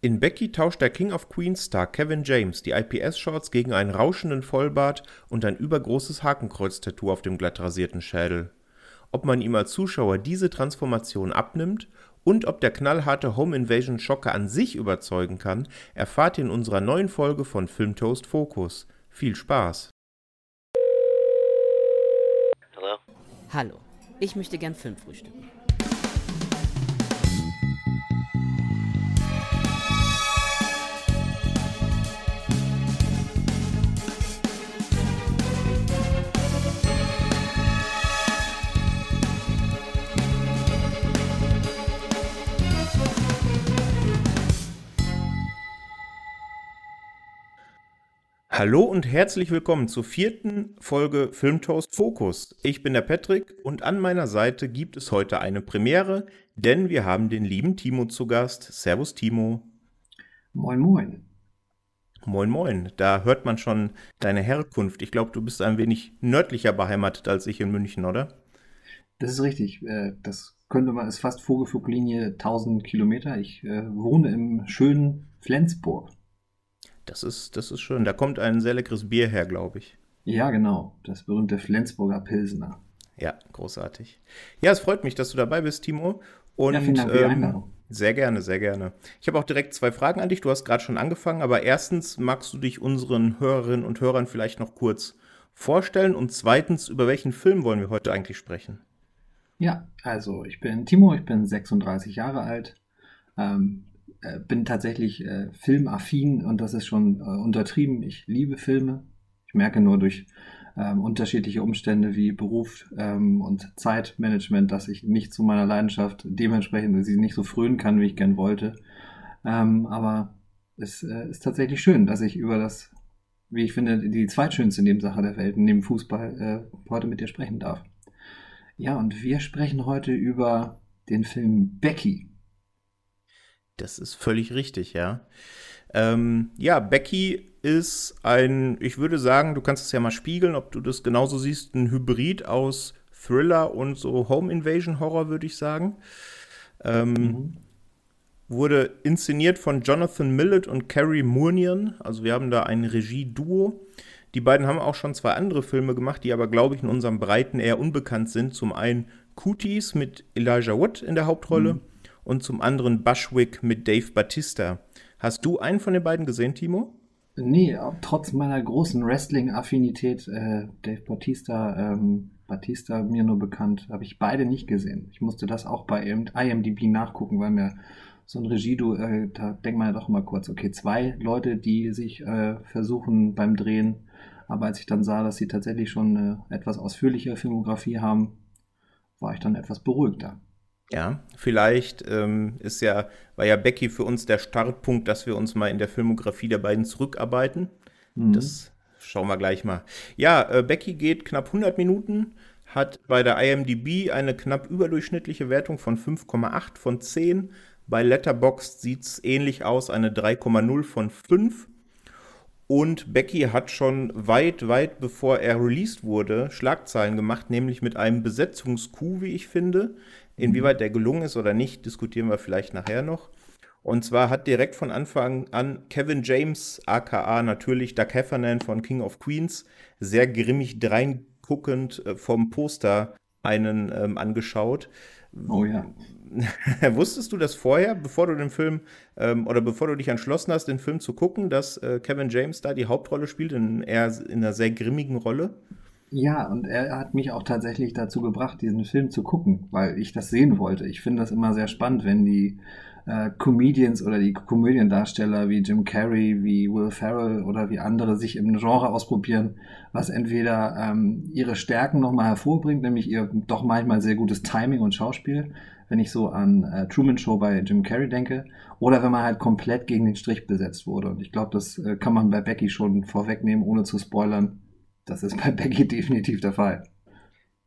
In Becky tauscht der King of Queens Star Kevin James die IPS-Shorts gegen einen rauschenden Vollbart und ein übergroßes Hakenkreuz-Tattoo auf dem glatt rasierten Schädel. Ob man ihm als Zuschauer diese Transformation abnimmt und ob der knallharte Home Invasion Schocker an sich überzeugen kann, erfahrt ihr in unserer neuen Folge von Filmtoast Focus. Viel Spaß! Hallo? Hallo, ich möchte gern Film Hallo und herzlich willkommen zur vierten Folge Filmtoast Focus. Ich bin der Patrick und an meiner Seite gibt es heute eine Premiere, denn wir haben den lieben Timo zu Gast. Servus Timo. Moin, moin. Moin, moin. Da hört man schon deine Herkunft. Ich glaube, du bist ein wenig nördlicher beheimatet als ich in München, oder? Das ist richtig. Äh, das könnte man, ist fast Vogelfluglinie 1000 Kilometer. Ich äh, wohne im schönen Flensburg. Das ist, das ist schön. Da kommt ein sehr leckeres Bier her, glaube ich. Ja, genau. Das berühmte Flensburger Pilsener. Ja, großartig. Ja, es freut mich, dass du dabei bist, Timo. Und, ja, vielen Dank für die Einladung. Ähm, sehr gerne, sehr gerne. Ich habe auch direkt zwei Fragen an dich. Du hast gerade schon angefangen, aber erstens magst du dich unseren Hörerinnen und Hörern vielleicht noch kurz vorstellen und zweitens, über welchen Film wollen wir heute eigentlich sprechen? Ja, also ich bin Timo, ich bin 36 Jahre alt, ähm, äh, bin tatsächlich äh, filmaffin und das ist schon äh, untertrieben. Ich liebe Filme. Ich merke nur durch ähm, unterschiedliche Umstände wie Beruf ähm, und Zeitmanagement, dass ich nicht zu meiner Leidenschaft dementsprechend sie nicht so frönen kann, wie ich gern wollte. Ähm, aber es äh, ist tatsächlich schön, dass ich über das, wie ich finde, die zweitschönste Nebensache der Welt, neben Fußball, äh, heute mit dir sprechen darf. Ja, und wir sprechen heute über den Film Becky das ist völlig richtig, ja. Ähm, ja, Becky ist ein, ich würde sagen, du kannst es ja mal spiegeln, ob du das genauso siehst, ein Hybrid aus Thriller und so Home Invasion Horror, würde ich sagen. Ähm, mhm. Wurde inszeniert von Jonathan Millett und Carrie Moonian. Also wir haben da ein Regie-Duo. Die beiden haben auch schon zwei andere Filme gemacht, die aber, glaube ich, in unserem Breiten eher unbekannt sind. Zum einen Cooties mit Elijah Wood in der Hauptrolle. Mhm und zum anderen Bushwick mit Dave Batista. Hast du einen von den beiden gesehen, Timo? Nee, trotz meiner großen Wrestling-Affinität, äh, Dave Batista, ähm, Batista mir nur bekannt, habe ich beide nicht gesehen. Ich musste das auch bei IMDb nachgucken, weil mir so ein Regie, du, äh, da denkt man ja doch immer kurz, okay, zwei Leute, die sich äh, versuchen beim Drehen, aber als ich dann sah, dass sie tatsächlich schon eine etwas ausführliche Filmografie haben, war ich dann etwas beruhigter. Ja, vielleicht ähm, ist ja, war ja Becky für uns der Startpunkt, dass wir uns mal in der Filmografie der beiden zurückarbeiten. Mhm. Das schauen wir gleich mal. Ja, äh, Becky geht knapp 100 Minuten, hat bei der IMDb eine knapp überdurchschnittliche Wertung von 5,8 von 10. Bei Letterboxd sieht es ähnlich aus, eine 3,0 von 5. Und Becky hat schon weit, weit bevor er released wurde, Schlagzeilen gemacht, nämlich mit einem Besetzungscoup, wie ich finde. Inwieweit der gelungen ist oder nicht, diskutieren wir vielleicht nachher noch. Und zwar hat direkt von Anfang an Kevin James, aka natürlich Doug Heffernan von King of Queens, sehr grimmig dreinguckend äh, vom Poster einen ähm, angeschaut. Oh ja. Wusstest du das vorher, bevor du den Film ähm, oder bevor du dich entschlossen hast, den Film zu gucken, dass äh, Kevin James da die Hauptrolle spielt, in, eher in einer sehr grimmigen Rolle? Ja, und er hat mich auch tatsächlich dazu gebracht, diesen Film zu gucken, weil ich das sehen wollte. Ich finde das immer sehr spannend, wenn die äh, Comedians oder die Komödiendarsteller wie Jim Carrey, wie Will Ferrell oder wie andere sich im Genre ausprobieren, was entweder ähm, ihre Stärken nochmal hervorbringt, nämlich ihr doch manchmal sehr gutes Timing und Schauspiel, wenn ich so an äh, Truman Show bei Jim Carrey denke, oder wenn man halt komplett gegen den Strich besetzt wurde. Und ich glaube, das äh, kann man bei Becky schon vorwegnehmen, ohne zu spoilern das ist bei Becky definitiv der Fall.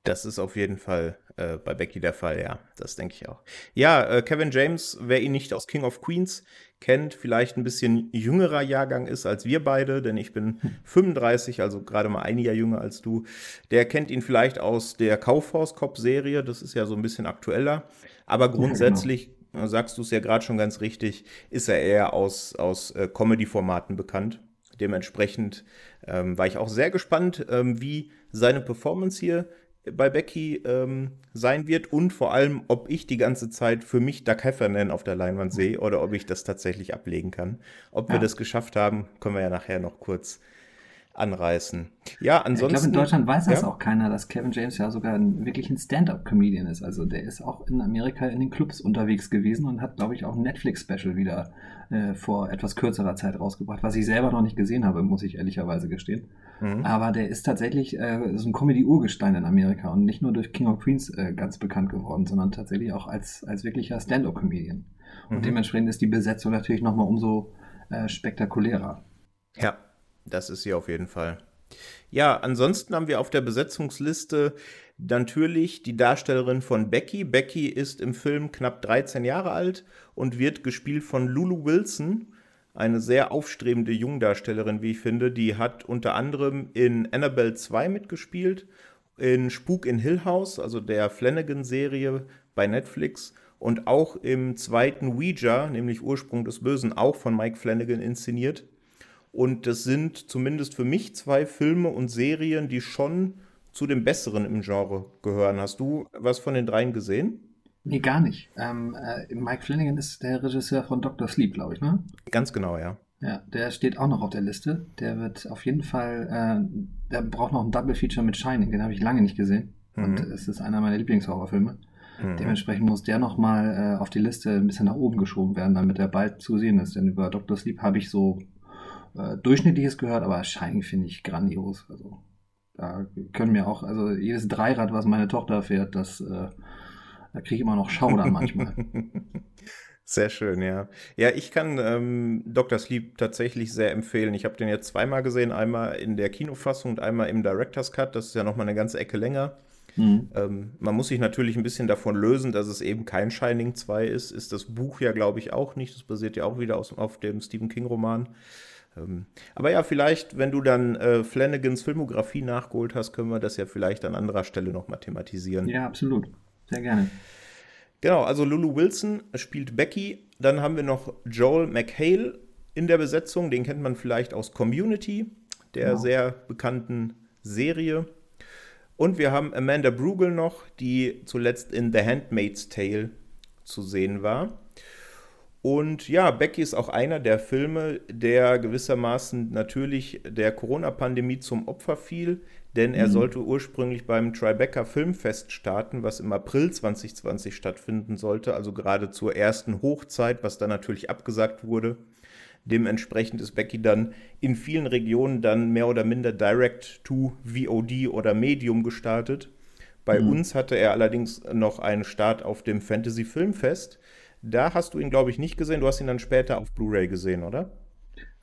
Das ist auf jeden Fall äh, bei Becky der Fall, ja. Das denke ich auch. Ja, äh, Kevin James, wer ihn nicht aus King of Queens kennt, vielleicht ein bisschen jüngerer Jahrgang ist als wir beide, denn ich bin 35, also gerade mal ein Jahr jünger als du. Der kennt ihn vielleicht aus der Kaufhaus-Cop-Serie, das ist ja so ein bisschen aktueller. Aber grundsätzlich ja, genau sagst du es ja gerade schon ganz richtig, ist er eher aus, aus äh, Comedy-Formaten bekannt. Dementsprechend ähm, war ich auch sehr gespannt, ähm, wie seine Performance hier bei Becky ähm, sein wird und vor allem, ob ich die ganze Zeit für mich Doug Heffernan auf der Leinwand sehe oder ob ich das tatsächlich ablegen kann. Ob ja. wir das geschafft haben, können wir ja nachher noch kurz anreißen. Ja, ansonsten. Ich glaube, in Deutschland weiß das ja? auch keiner, dass Kevin James ja sogar ein, wirklich ein Stand-up-Comedian ist. Also der ist auch in Amerika in den Clubs unterwegs gewesen und hat, glaube ich, auch ein Netflix-Special wieder äh, vor etwas kürzerer Zeit rausgebracht, was ich selber noch nicht gesehen habe, muss ich ehrlicherweise gestehen. Mhm. Aber der ist tatsächlich äh, so ein Comedy-Urgestein in Amerika und nicht nur durch King of Queens äh, ganz bekannt geworden, sondern tatsächlich auch als, als wirklicher Stand-up-Comedian. Und mhm. dementsprechend ist die Besetzung natürlich nochmal umso äh, spektakulärer. Ja, das ist sie auf jeden Fall. Ja, ansonsten haben wir auf der Besetzungsliste natürlich die Darstellerin von Becky. Becky ist im Film knapp 13 Jahre alt und wird gespielt von Lulu Wilson, eine sehr aufstrebende Jungdarstellerin, wie ich finde. Die hat unter anderem in Annabelle 2 mitgespielt, in Spuk in Hill House, also der Flanagan-Serie bei Netflix und auch im zweiten Ouija, nämlich Ursprung des Bösen, auch von Mike Flanagan inszeniert. Und das sind zumindest für mich zwei Filme und Serien, die schon zu den besseren im Genre gehören. Hast du was von den dreien gesehen? Nee, gar nicht. Ähm, äh, Mike Flanagan ist der Regisseur von Dr. Sleep, glaube ich, ne? Ganz genau, ja. Ja, der steht auch noch auf der Liste. Der wird auf jeden Fall, äh, der braucht noch ein Double Feature mit Shining, den habe ich lange nicht gesehen. Mhm. Und es ist einer meiner Lieblingshorrorfilme. Mhm. Dementsprechend muss der nochmal äh, auf die Liste ein bisschen nach oben geschoben werden, damit er bald zu sehen ist. Denn über Dr. Sleep habe ich so äh, Durchschnittliches gehört, aber Shining finde ich grandios. Also da können mir auch, also jedes Dreirad, was meine Tochter fährt, das, äh, da kriege ich immer noch Schaudern manchmal. Sehr schön, ja. Ja, ich kann ähm, Dr. Sleep tatsächlich sehr empfehlen. Ich habe den jetzt zweimal gesehen, einmal in der Kinofassung und einmal im Director's Cut. Das ist ja nochmal eine ganze Ecke länger. Mhm. Ähm, man muss sich natürlich ein bisschen davon lösen, dass es eben kein Shining 2 ist. Ist das Buch ja, glaube ich, auch nicht. Das basiert ja auch wieder aus, auf dem Stephen King-Roman. Ähm, aber ja, vielleicht, wenn du dann äh, Flanagans Filmografie nachgeholt hast, können wir das ja vielleicht an anderer Stelle nochmal thematisieren. Ja, absolut. Sehr gerne. Genau, also Lulu Wilson spielt Becky. Dann haben wir noch Joel McHale in der Besetzung. Den kennt man vielleicht aus Community, der genau. sehr bekannten Serie. Und wir haben Amanda Brugel noch, die zuletzt in The Handmaid's Tale zu sehen war. Und ja, Becky ist auch einer der Filme, der gewissermaßen natürlich der Corona-Pandemie zum Opfer fiel, denn er mhm. sollte ursprünglich beim Tribeca Filmfest starten, was im April 2020 stattfinden sollte, also gerade zur ersten Hochzeit, was dann natürlich abgesagt wurde. Dementsprechend ist Becky dann in vielen Regionen dann mehr oder minder direct to VOD oder Medium gestartet. Bei mhm. uns hatte er allerdings noch einen Start auf dem Fantasy Filmfest da hast du ihn, glaube ich, nicht gesehen. Du hast ihn dann später auf Blu-ray gesehen, oder?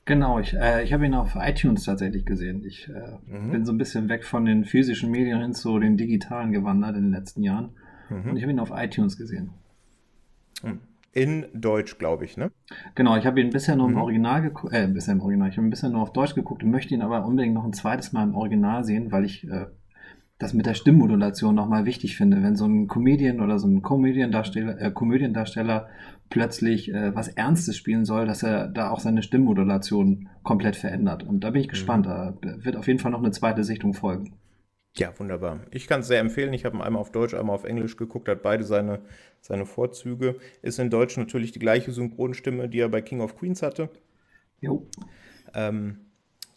Genau, ich, äh, ich habe ihn auf iTunes tatsächlich gesehen. Ich äh, mhm. bin so ein bisschen weg von den physischen Medien hin zu den digitalen gewandert in den letzten Jahren. Mhm. Und ich habe ihn auf iTunes gesehen. Hm. In Deutsch, glaube ich, ne? Genau, ich habe ihn bisher nur im mhm. Original geguckt, äh, bisher im Original, ich habe ihn bisher nur auf Deutsch geguckt und möchte ihn aber unbedingt noch ein zweites Mal im Original sehen, weil ich äh, das mit der Stimmmodulation nochmal wichtig finde, wenn so ein Comedian oder so ein Komödiendarsteller, äh, Komödiendarsteller plötzlich äh, was Ernstes spielen soll, dass er da auch seine Stimmmodulation komplett verändert. Und da bin ich mhm. gespannt. Da wird auf jeden Fall noch eine zweite Sichtung folgen. Ja, wunderbar. Ich kann es sehr empfehlen. Ich habe ihn einmal auf Deutsch, einmal auf Englisch geguckt, hat beide seine, seine Vorzüge. Ist in Deutsch natürlich die gleiche Synchronstimme, die er bei King of Queens hatte. Jo. Ähm,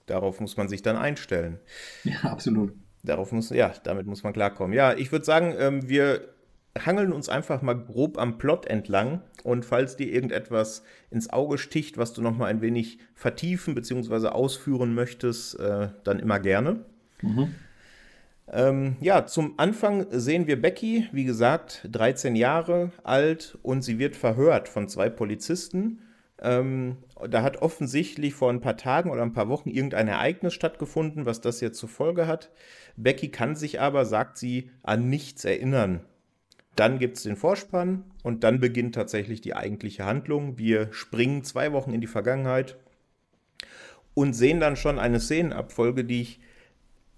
darauf muss man sich dann einstellen. Ja, absolut. Darauf muss, ja, damit muss man klarkommen. Ja, ich würde sagen, ähm, wir hangeln uns einfach mal grob am Plot entlang und falls dir irgendetwas ins Auge sticht, was du noch mal ein wenig vertiefen bzw. ausführen möchtest, äh, dann immer gerne. Mhm. Ähm, ja, zum Anfang sehen wir Becky, wie gesagt, 13 Jahre alt und sie wird verhört von zwei Polizisten. Ähm, da hat offensichtlich vor ein paar Tagen oder ein paar Wochen irgendein Ereignis stattgefunden, was das jetzt zur Folge hat. Becky kann sich aber, sagt sie, an nichts erinnern. Dann gibt es den Vorspann und dann beginnt tatsächlich die eigentliche Handlung. Wir springen zwei Wochen in die Vergangenheit und sehen dann schon eine Szenenabfolge, die ich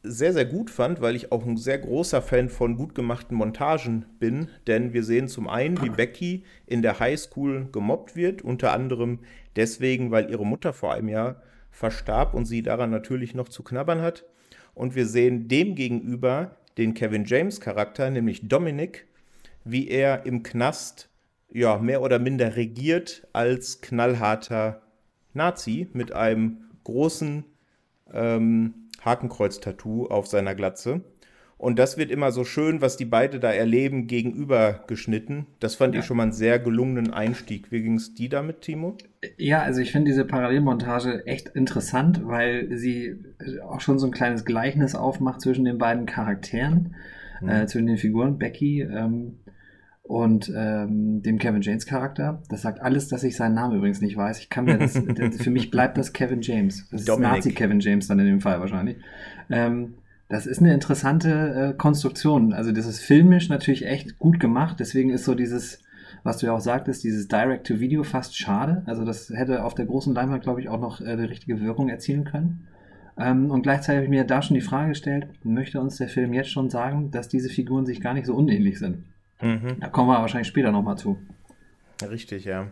sehr, sehr gut fand, weil ich auch ein sehr großer Fan von gut gemachten Montagen bin. Denn wir sehen zum einen, wie Becky in der Highschool gemobbt wird, unter anderem deswegen, weil ihre Mutter vor einem Jahr verstarb und sie daran natürlich noch zu knabbern hat. Und wir sehen demgegenüber den Kevin James Charakter, nämlich Dominic, wie er im Knast ja mehr oder minder regiert als knallharter Nazi mit einem großen ähm, Hakenkreuz-Tattoo auf seiner Glatze. Und das wird immer so schön, was die beide da erleben, gegenüber geschnitten. Das fand ja. ich schon mal einen sehr gelungenen Einstieg. Wie ging es dir damit, Timo? Ja, also ich finde diese Parallelmontage echt interessant, weil sie auch schon so ein kleines Gleichnis aufmacht zwischen den beiden Charakteren, mhm. äh, zwischen den Figuren. Becky ähm, und ähm, dem Kevin James Charakter. Das sagt alles, dass ich seinen Namen übrigens nicht weiß. Ich kann mir das, das für mich bleibt das Kevin James. Das ist Nazi Kevin James dann in dem Fall wahrscheinlich. Ähm, das ist eine interessante äh, Konstruktion. Also das ist filmisch natürlich echt gut gemacht. Deswegen ist so dieses, was du ja auch sagtest, dieses Direct-to-Video fast schade. Also das hätte auf der großen Leinwand, glaube ich, auch noch äh, die richtige Wirkung erzielen können. Ähm, und gleichzeitig habe ich mir da schon die Frage gestellt, möchte uns der Film jetzt schon sagen, dass diese Figuren sich gar nicht so unähnlich sind? Mhm. Da kommen wir wahrscheinlich später nochmal zu. Richtig, ja.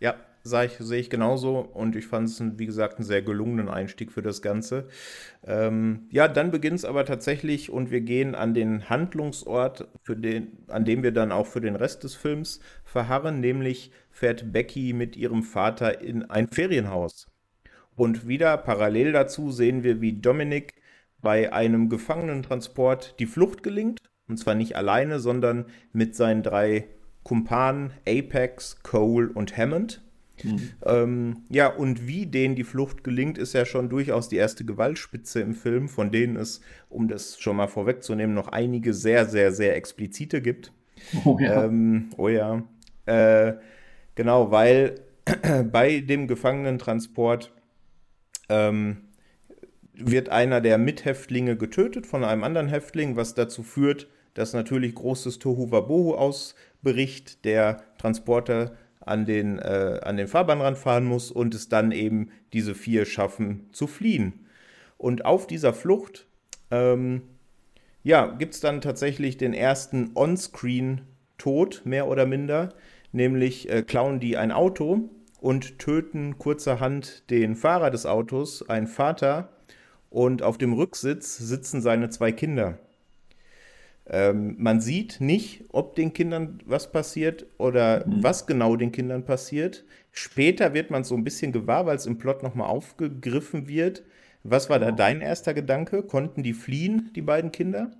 Ja, sehe ich, seh ich genauso und ich fand es, wie gesagt, einen sehr gelungenen Einstieg für das Ganze. Ähm, ja, dann beginnt es aber tatsächlich und wir gehen an den Handlungsort, für den, an dem wir dann auch für den Rest des Films verharren, nämlich fährt Becky mit ihrem Vater in ein Ferienhaus. Und wieder parallel dazu sehen wir, wie Dominic bei einem Gefangenentransport die Flucht gelingt und zwar nicht alleine, sondern mit seinen drei Kumpanen Apex, Cole und Hammond. Mhm. Ähm, ja, und wie denen die Flucht gelingt, ist ja schon durchaus die erste Gewaltspitze im Film, von denen es, um das schon mal vorwegzunehmen, noch einige sehr, sehr, sehr explizite gibt. Oh ja. Ähm, oh ja. Äh, genau, weil bei dem Gefangenentransport ähm, wird einer der Mithäftlinge getötet von einem anderen Häftling, was dazu führt, dass natürlich großes Tohu-Wabohu ausbricht, der Transporter an den, äh, an den Fahrbahnrand fahren muss und es dann eben diese vier schaffen zu fliehen. Und auf dieser Flucht ähm, ja, gibt es dann tatsächlich den ersten On-Screen-Tod, mehr oder minder, nämlich äh, klauen die ein Auto und töten kurzerhand den Fahrer des Autos, einen Vater, und auf dem Rücksitz sitzen seine zwei Kinder. Ähm, man sieht nicht, ob den Kindern was passiert oder mhm. was genau den Kindern passiert. Später wird man so ein bisschen gewahr, weil es im Plot nochmal aufgegriffen wird. Was war da dein erster Gedanke? Konnten die fliehen, die beiden Kinder?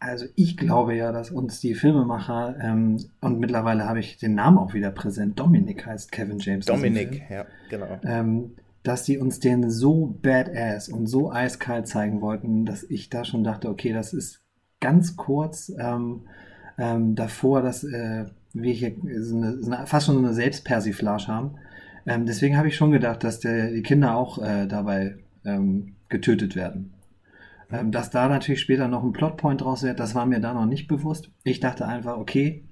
Also ich glaube ja, dass uns die Filmemacher, ähm, und mittlerweile habe ich den Namen auch wieder präsent, Dominik heißt Kevin James. Dominik, ja, genau. Ähm, dass sie uns den so badass und so eiskalt zeigen wollten, dass ich da schon dachte, okay, das ist ganz kurz ähm, ähm, davor, dass äh, wir hier so eine, so eine, fast schon so eine Selbstpersiflage haben. Ähm, deswegen habe ich schon gedacht, dass der, die Kinder auch äh, dabei ähm, getötet werden. Ähm, dass da natürlich später noch ein Plotpoint draus wird, das war mir da noch nicht bewusst. Ich dachte einfach, okay,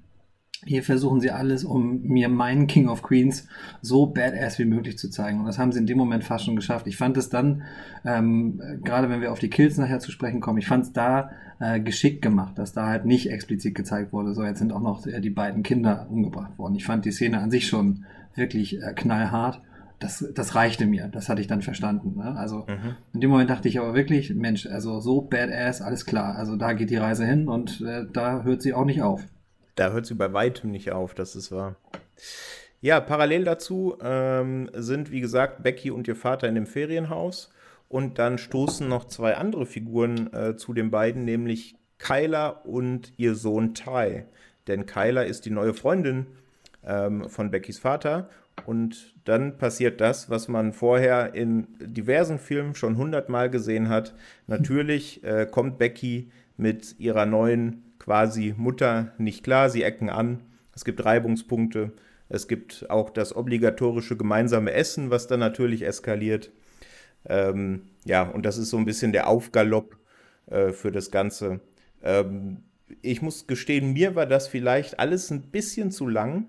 hier versuchen sie alles, um mir meinen King of Queens so badass wie möglich zu zeigen. Und das haben sie in dem Moment fast schon geschafft. Ich fand es dann, ähm, gerade wenn wir auf die Kills nachher zu sprechen kommen, ich fand es da äh, geschickt gemacht, dass da halt nicht explizit gezeigt wurde, so jetzt sind auch noch äh, die beiden Kinder umgebracht worden. Ich fand die Szene an sich schon wirklich äh, knallhart. Das, das reichte mir, das hatte ich dann verstanden. Ne? Also mhm. in dem Moment dachte ich aber wirklich, Mensch, also so badass, alles klar. Also da geht die Reise hin und äh, da hört sie auch nicht auf da hört sie bei weitem nicht auf, das ist wahr. Ja, parallel dazu ähm, sind, wie gesagt, Becky und ihr Vater in dem Ferienhaus. Und dann stoßen noch zwei andere Figuren äh, zu den beiden, nämlich Kyla und ihr Sohn Ty. Denn Kyla ist die neue Freundin ähm, von Beckys Vater. Und dann passiert das, was man vorher in diversen Filmen schon hundertmal gesehen hat. Natürlich äh, kommt Becky mit ihrer neuen quasi Mutter nicht klar, sie ecken an, es gibt Reibungspunkte, es gibt auch das obligatorische gemeinsame Essen, was dann natürlich eskaliert. Ähm, ja, und das ist so ein bisschen der Aufgalopp äh, für das Ganze. Ähm, ich muss gestehen, mir war das vielleicht alles ein bisschen zu lang.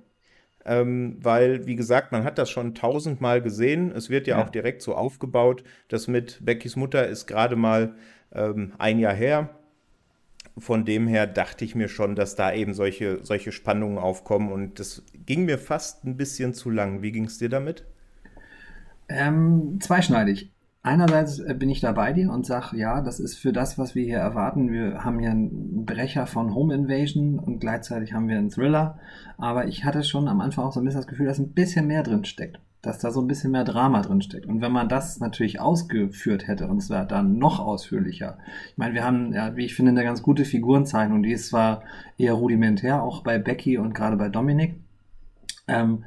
ähm, weil, wie gesagt, man hat das schon tausendmal gesehen. Es wird ja, ja, auch direkt so aufgebaut. Das mit Beckys Mutter ist gerade mal ähm, ein Jahr her. Von dem her dachte ich mir schon, dass da eben solche, solche Spannungen aufkommen und das ging mir fast ein bisschen zu lang. Wie ging es dir damit? Ähm, zweischneidig. Einerseits äh, bin ich da bei dir und sage, ja, das ist für das, was wir hier erwarten. Wir haben hier einen Brecher von Home Invasion und gleichzeitig haben wir einen Thriller. Aber ich hatte schon am Anfang auch so ein bisschen das Gefühl, dass ein bisschen mehr drin steckt. Dass da so ein bisschen mehr Drama drin steckt. Und wenn man das natürlich ausgeführt hätte, und zwar dann noch ausführlicher. Ich meine, wir haben, ja, wie ich finde, eine ganz gute Figurenzeichnung. Die ist zwar eher rudimentär, auch bei Becky und gerade bei Dominik. Ähm,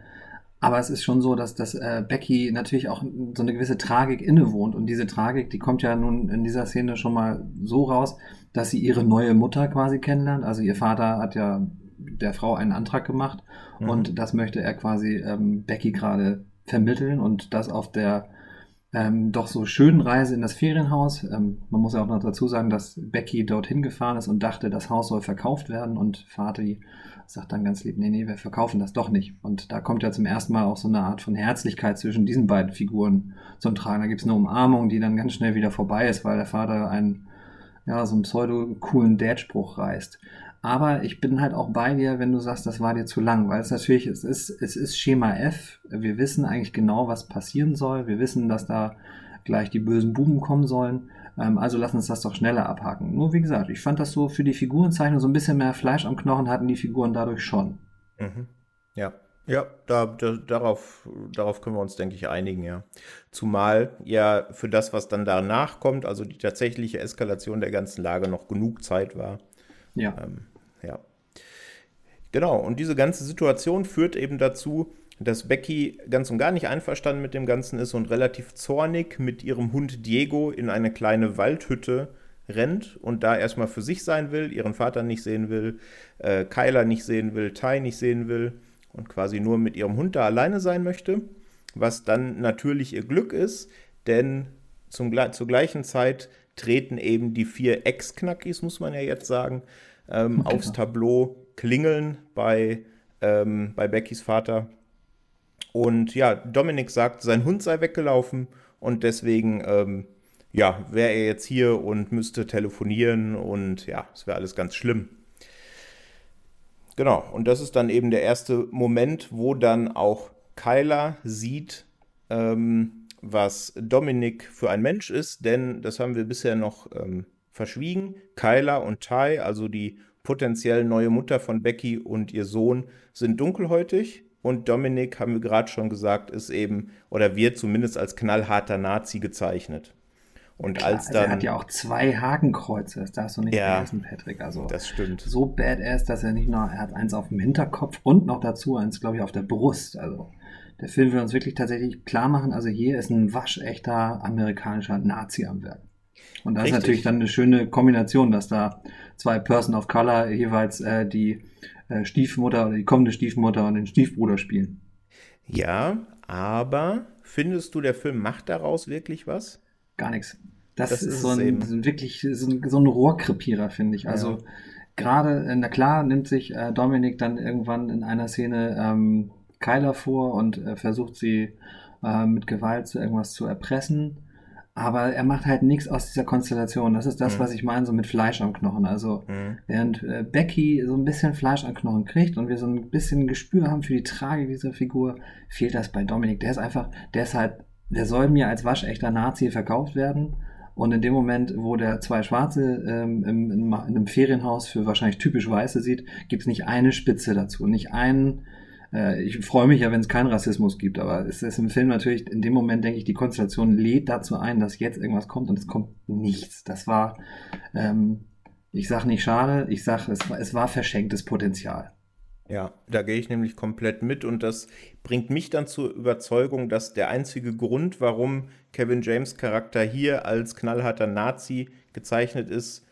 aber es ist schon so, dass, dass äh, Becky natürlich auch so eine gewisse Tragik innewohnt. Und diese Tragik, die kommt ja nun in dieser Szene schon mal so raus, dass sie ihre neue Mutter quasi kennenlernt. Also ihr Vater hat ja der Frau einen Antrag gemacht mhm. und das möchte er quasi ähm, Becky gerade vermitteln und das auf der ähm, doch so schönen Reise in das Ferienhaus. Ähm, man muss ja auch noch dazu sagen, dass Becky dorthin gefahren ist und dachte, das Haus soll verkauft werden und Vati sagt dann ganz lieb, nee, nee, wir verkaufen das doch nicht. Und da kommt ja zum ersten Mal auch so eine Art von Herzlichkeit zwischen diesen beiden Figuren zum Tragen. Da gibt es eine Umarmung, die dann ganz schnell wieder vorbei ist, weil der Vater einen, ja, so einen pseudo-coolen Dad-Spruch reißt. Aber ich bin halt auch bei dir, wenn du sagst, das war dir zu lang, weil es natürlich, es ist, es ist Schema F. Wir wissen eigentlich genau, was passieren soll. Wir wissen, dass da gleich die bösen Buben kommen sollen. Ähm, also lass uns das doch schneller abhaken. Nur wie gesagt, ich fand das so für die Figurenzeichnung so ein bisschen mehr Fleisch am Knochen hatten die Figuren dadurch schon. Mhm. Ja. Ja, da, da, darauf, darauf können wir uns, denke ich, einigen, ja. Zumal ja für das, was dann danach kommt, also die tatsächliche Eskalation der ganzen Lage, noch genug Zeit war. Ja. Ähm, ja. Genau, und diese ganze Situation führt eben dazu, dass Becky ganz und gar nicht einverstanden mit dem Ganzen ist und relativ zornig mit ihrem Hund Diego in eine kleine Waldhütte rennt und da erstmal für sich sein will, ihren Vater nicht sehen will, äh, Kyler nicht sehen will, Ty nicht sehen will und quasi nur mit ihrem Hund da alleine sein möchte, was dann natürlich ihr Glück ist, denn zum, zur gleichen Zeit treten eben die vier Ex-Knackis, muss man ja jetzt sagen, ähm, okay. aufs Tableau, klingeln bei, ähm, bei Beckys Vater und ja, Dominik sagt, sein Hund sei weggelaufen und deswegen, ähm, ja, wäre er jetzt hier und müsste telefonieren und ja, es wäre alles ganz schlimm. Genau, und das ist dann eben der erste Moment, wo dann auch Kyla sieht, ähm, was Dominik für ein Mensch ist, denn das haben wir bisher noch ähm, verschwiegen. Kyla und Ty, also die potenziell neue Mutter von Becky und ihr Sohn, sind dunkelhäutig und Dominik, haben wir gerade schon gesagt, ist eben oder wird zumindest als knallharter Nazi gezeichnet. Und Klar, als dann. Also er hat ja auch zwei Hakenkreuze, das darfst du nicht ja, vergessen, Patrick. Also das stimmt. So badass, dass er nicht nur, er hat eins auf dem Hinterkopf und noch dazu eins, glaube ich, auf der Brust. Also der Film will uns wirklich tatsächlich klar machen, also hier ist ein waschechter amerikanischer Nazi am Werk. Und das Richtig. ist natürlich dann eine schöne Kombination, dass da zwei Person of Color jeweils äh, die äh, Stiefmutter oder die kommende Stiefmutter und den Stiefbruder spielen. Ja, aber findest du, der Film macht daraus wirklich was? Gar nichts. Das, das ist, so ein, so wirklich so ein, so ein Rohrkrepierer, finde ich. Also ja. gerade, äh, na klar, nimmt sich äh, Dominik dann irgendwann in einer Szene ähm, Kyler vor und äh, versucht sie äh, mit Gewalt zu irgendwas zu erpressen. Aber er macht halt nichts aus dieser Konstellation. Das ist das, mhm. was ich meine, so mit Fleisch am Knochen. Also, mhm. während äh, Becky so ein bisschen Fleisch am Knochen kriegt und wir so ein bisschen Gespür haben für die Trage dieser Figur, fehlt das bei Dominik. Der ist einfach, der ist halt, der soll mir als waschechter Nazi verkauft werden. Und in dem Moment, wo der zwei Schwarze ähm, im, in, in einem Ferienhaus für wahrscheinlich typisch Weiße sieht, gibt es nicht eine Spitze dazu, nicht einen äh, ich freue mich ja, wenn es keinen Rassismus gibt, aber es ist im Film natürlich, in dem Moment denke ich, die Konstellation lädt dazu ein, dass jetzt irgendwas kommt und es kommt nichts. Das war, ähm, ich sage nicht schade, ich sage, es, es war verschenktes Potenzial. Ja, da gehe ich nämlich komplett mit und das bringt mich dann zur Überzeugung, dass der einzige Grund, warum Kevin James Charakter hier als knallharter Nazi gezeichnet ist,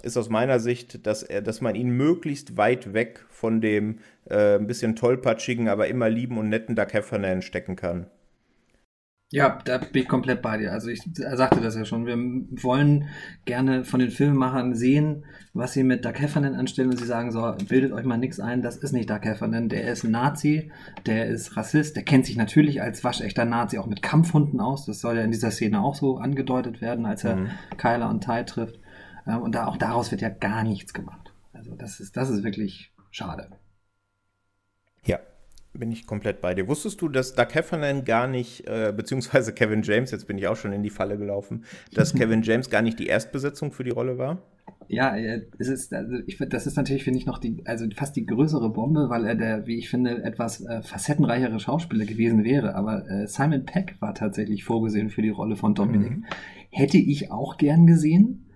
ist aus meiner Sicht, dass, er, dass man ihn möglichst weit weg von dem äh, ein bisschen tollpatschigen, aber immer lieben und netten Doug Heffernan stecken kann. Ja, da bin ich komplett bei dir. Also ich sagte das ja schon. Wir wollen gerne von den Filmemachern sehen, was sie mit Doug Heffernan anstellen und sie sagen so, bildet euch mal nichts ein, das ist nicht Doug Heffernan, der ist ein Nazi, der ist Rassist, der kennt sich natürlich als waschechter Nazi auch mit Kampfhunden aus. Das soll ja in dieser Szene auch so angedeutet werden, als er mhm. Kyler und Ty trifft. Und da, auch daraus wird ja gar nichts gemacht. Also das ist, das ist wirklich schade. Ja, bin ich komplett bei dir. Wusstest du, dass Doug Heffernan gar nicht, äh, beziehungsweise Kevin James, jetzt bin ich auch schon in die Falle gelaufen, dass Kevin James gar nicht die Erstbesetzung für die Rolle war? Ja, es ist, also ich, das ist natürlich, finde ich, noch die, also fast die größere Bombe, weil er der, wie ich finde, etwas äh, facettenreichere Schauspieler gewesen wäre. Aber äh, Simon Peck war tatsächlich vorgesehen für die Rolle von Dominic. Mhm. Hätte ich auch gern gesehen.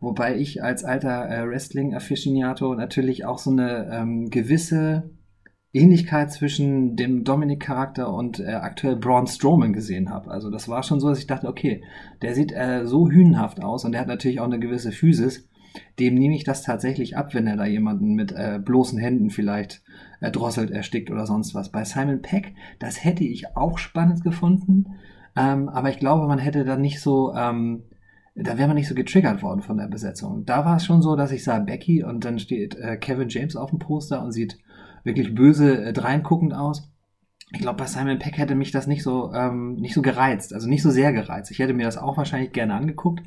Wobei ich als alter äh, Wrestling-Afficionato natürlich auch so eine ähm, gewisse Ähnlichkeit zwischen dem Dominic-Charakter und äh, aktuell Braun Strowman gesehen habe. Also das war schon so, dass ich dachte, okay, der sieht äh, so hünenhaft aus und der hat natürlich auch eine gewisse Physis. Dem nehme ich das tatsächlich ab, wenn er da jemanden mit äh, bloßen Händen vielleicht erdrosselt, erstickt oder sonst was. Bei Simon Peck, das hätte ich auch spannend gefunden, ähm, aber ich glaube, man hätte dann nicht so, ähm, da wäre man nicht so getriggert worden von der Besetzung. Da war es schon so, dass ich sah Becky und dann steht äh, Kevin James auf dem Poster und sieht wirklich böse äh, dreinguckend aus. Ich glaube, bei Simon Peck hätte mich das nicht so, ähm, nicht so gereizt, also nicht so sehr gereizt. Ich hätte mir das auch wahrscheinlich gerne angeguckt,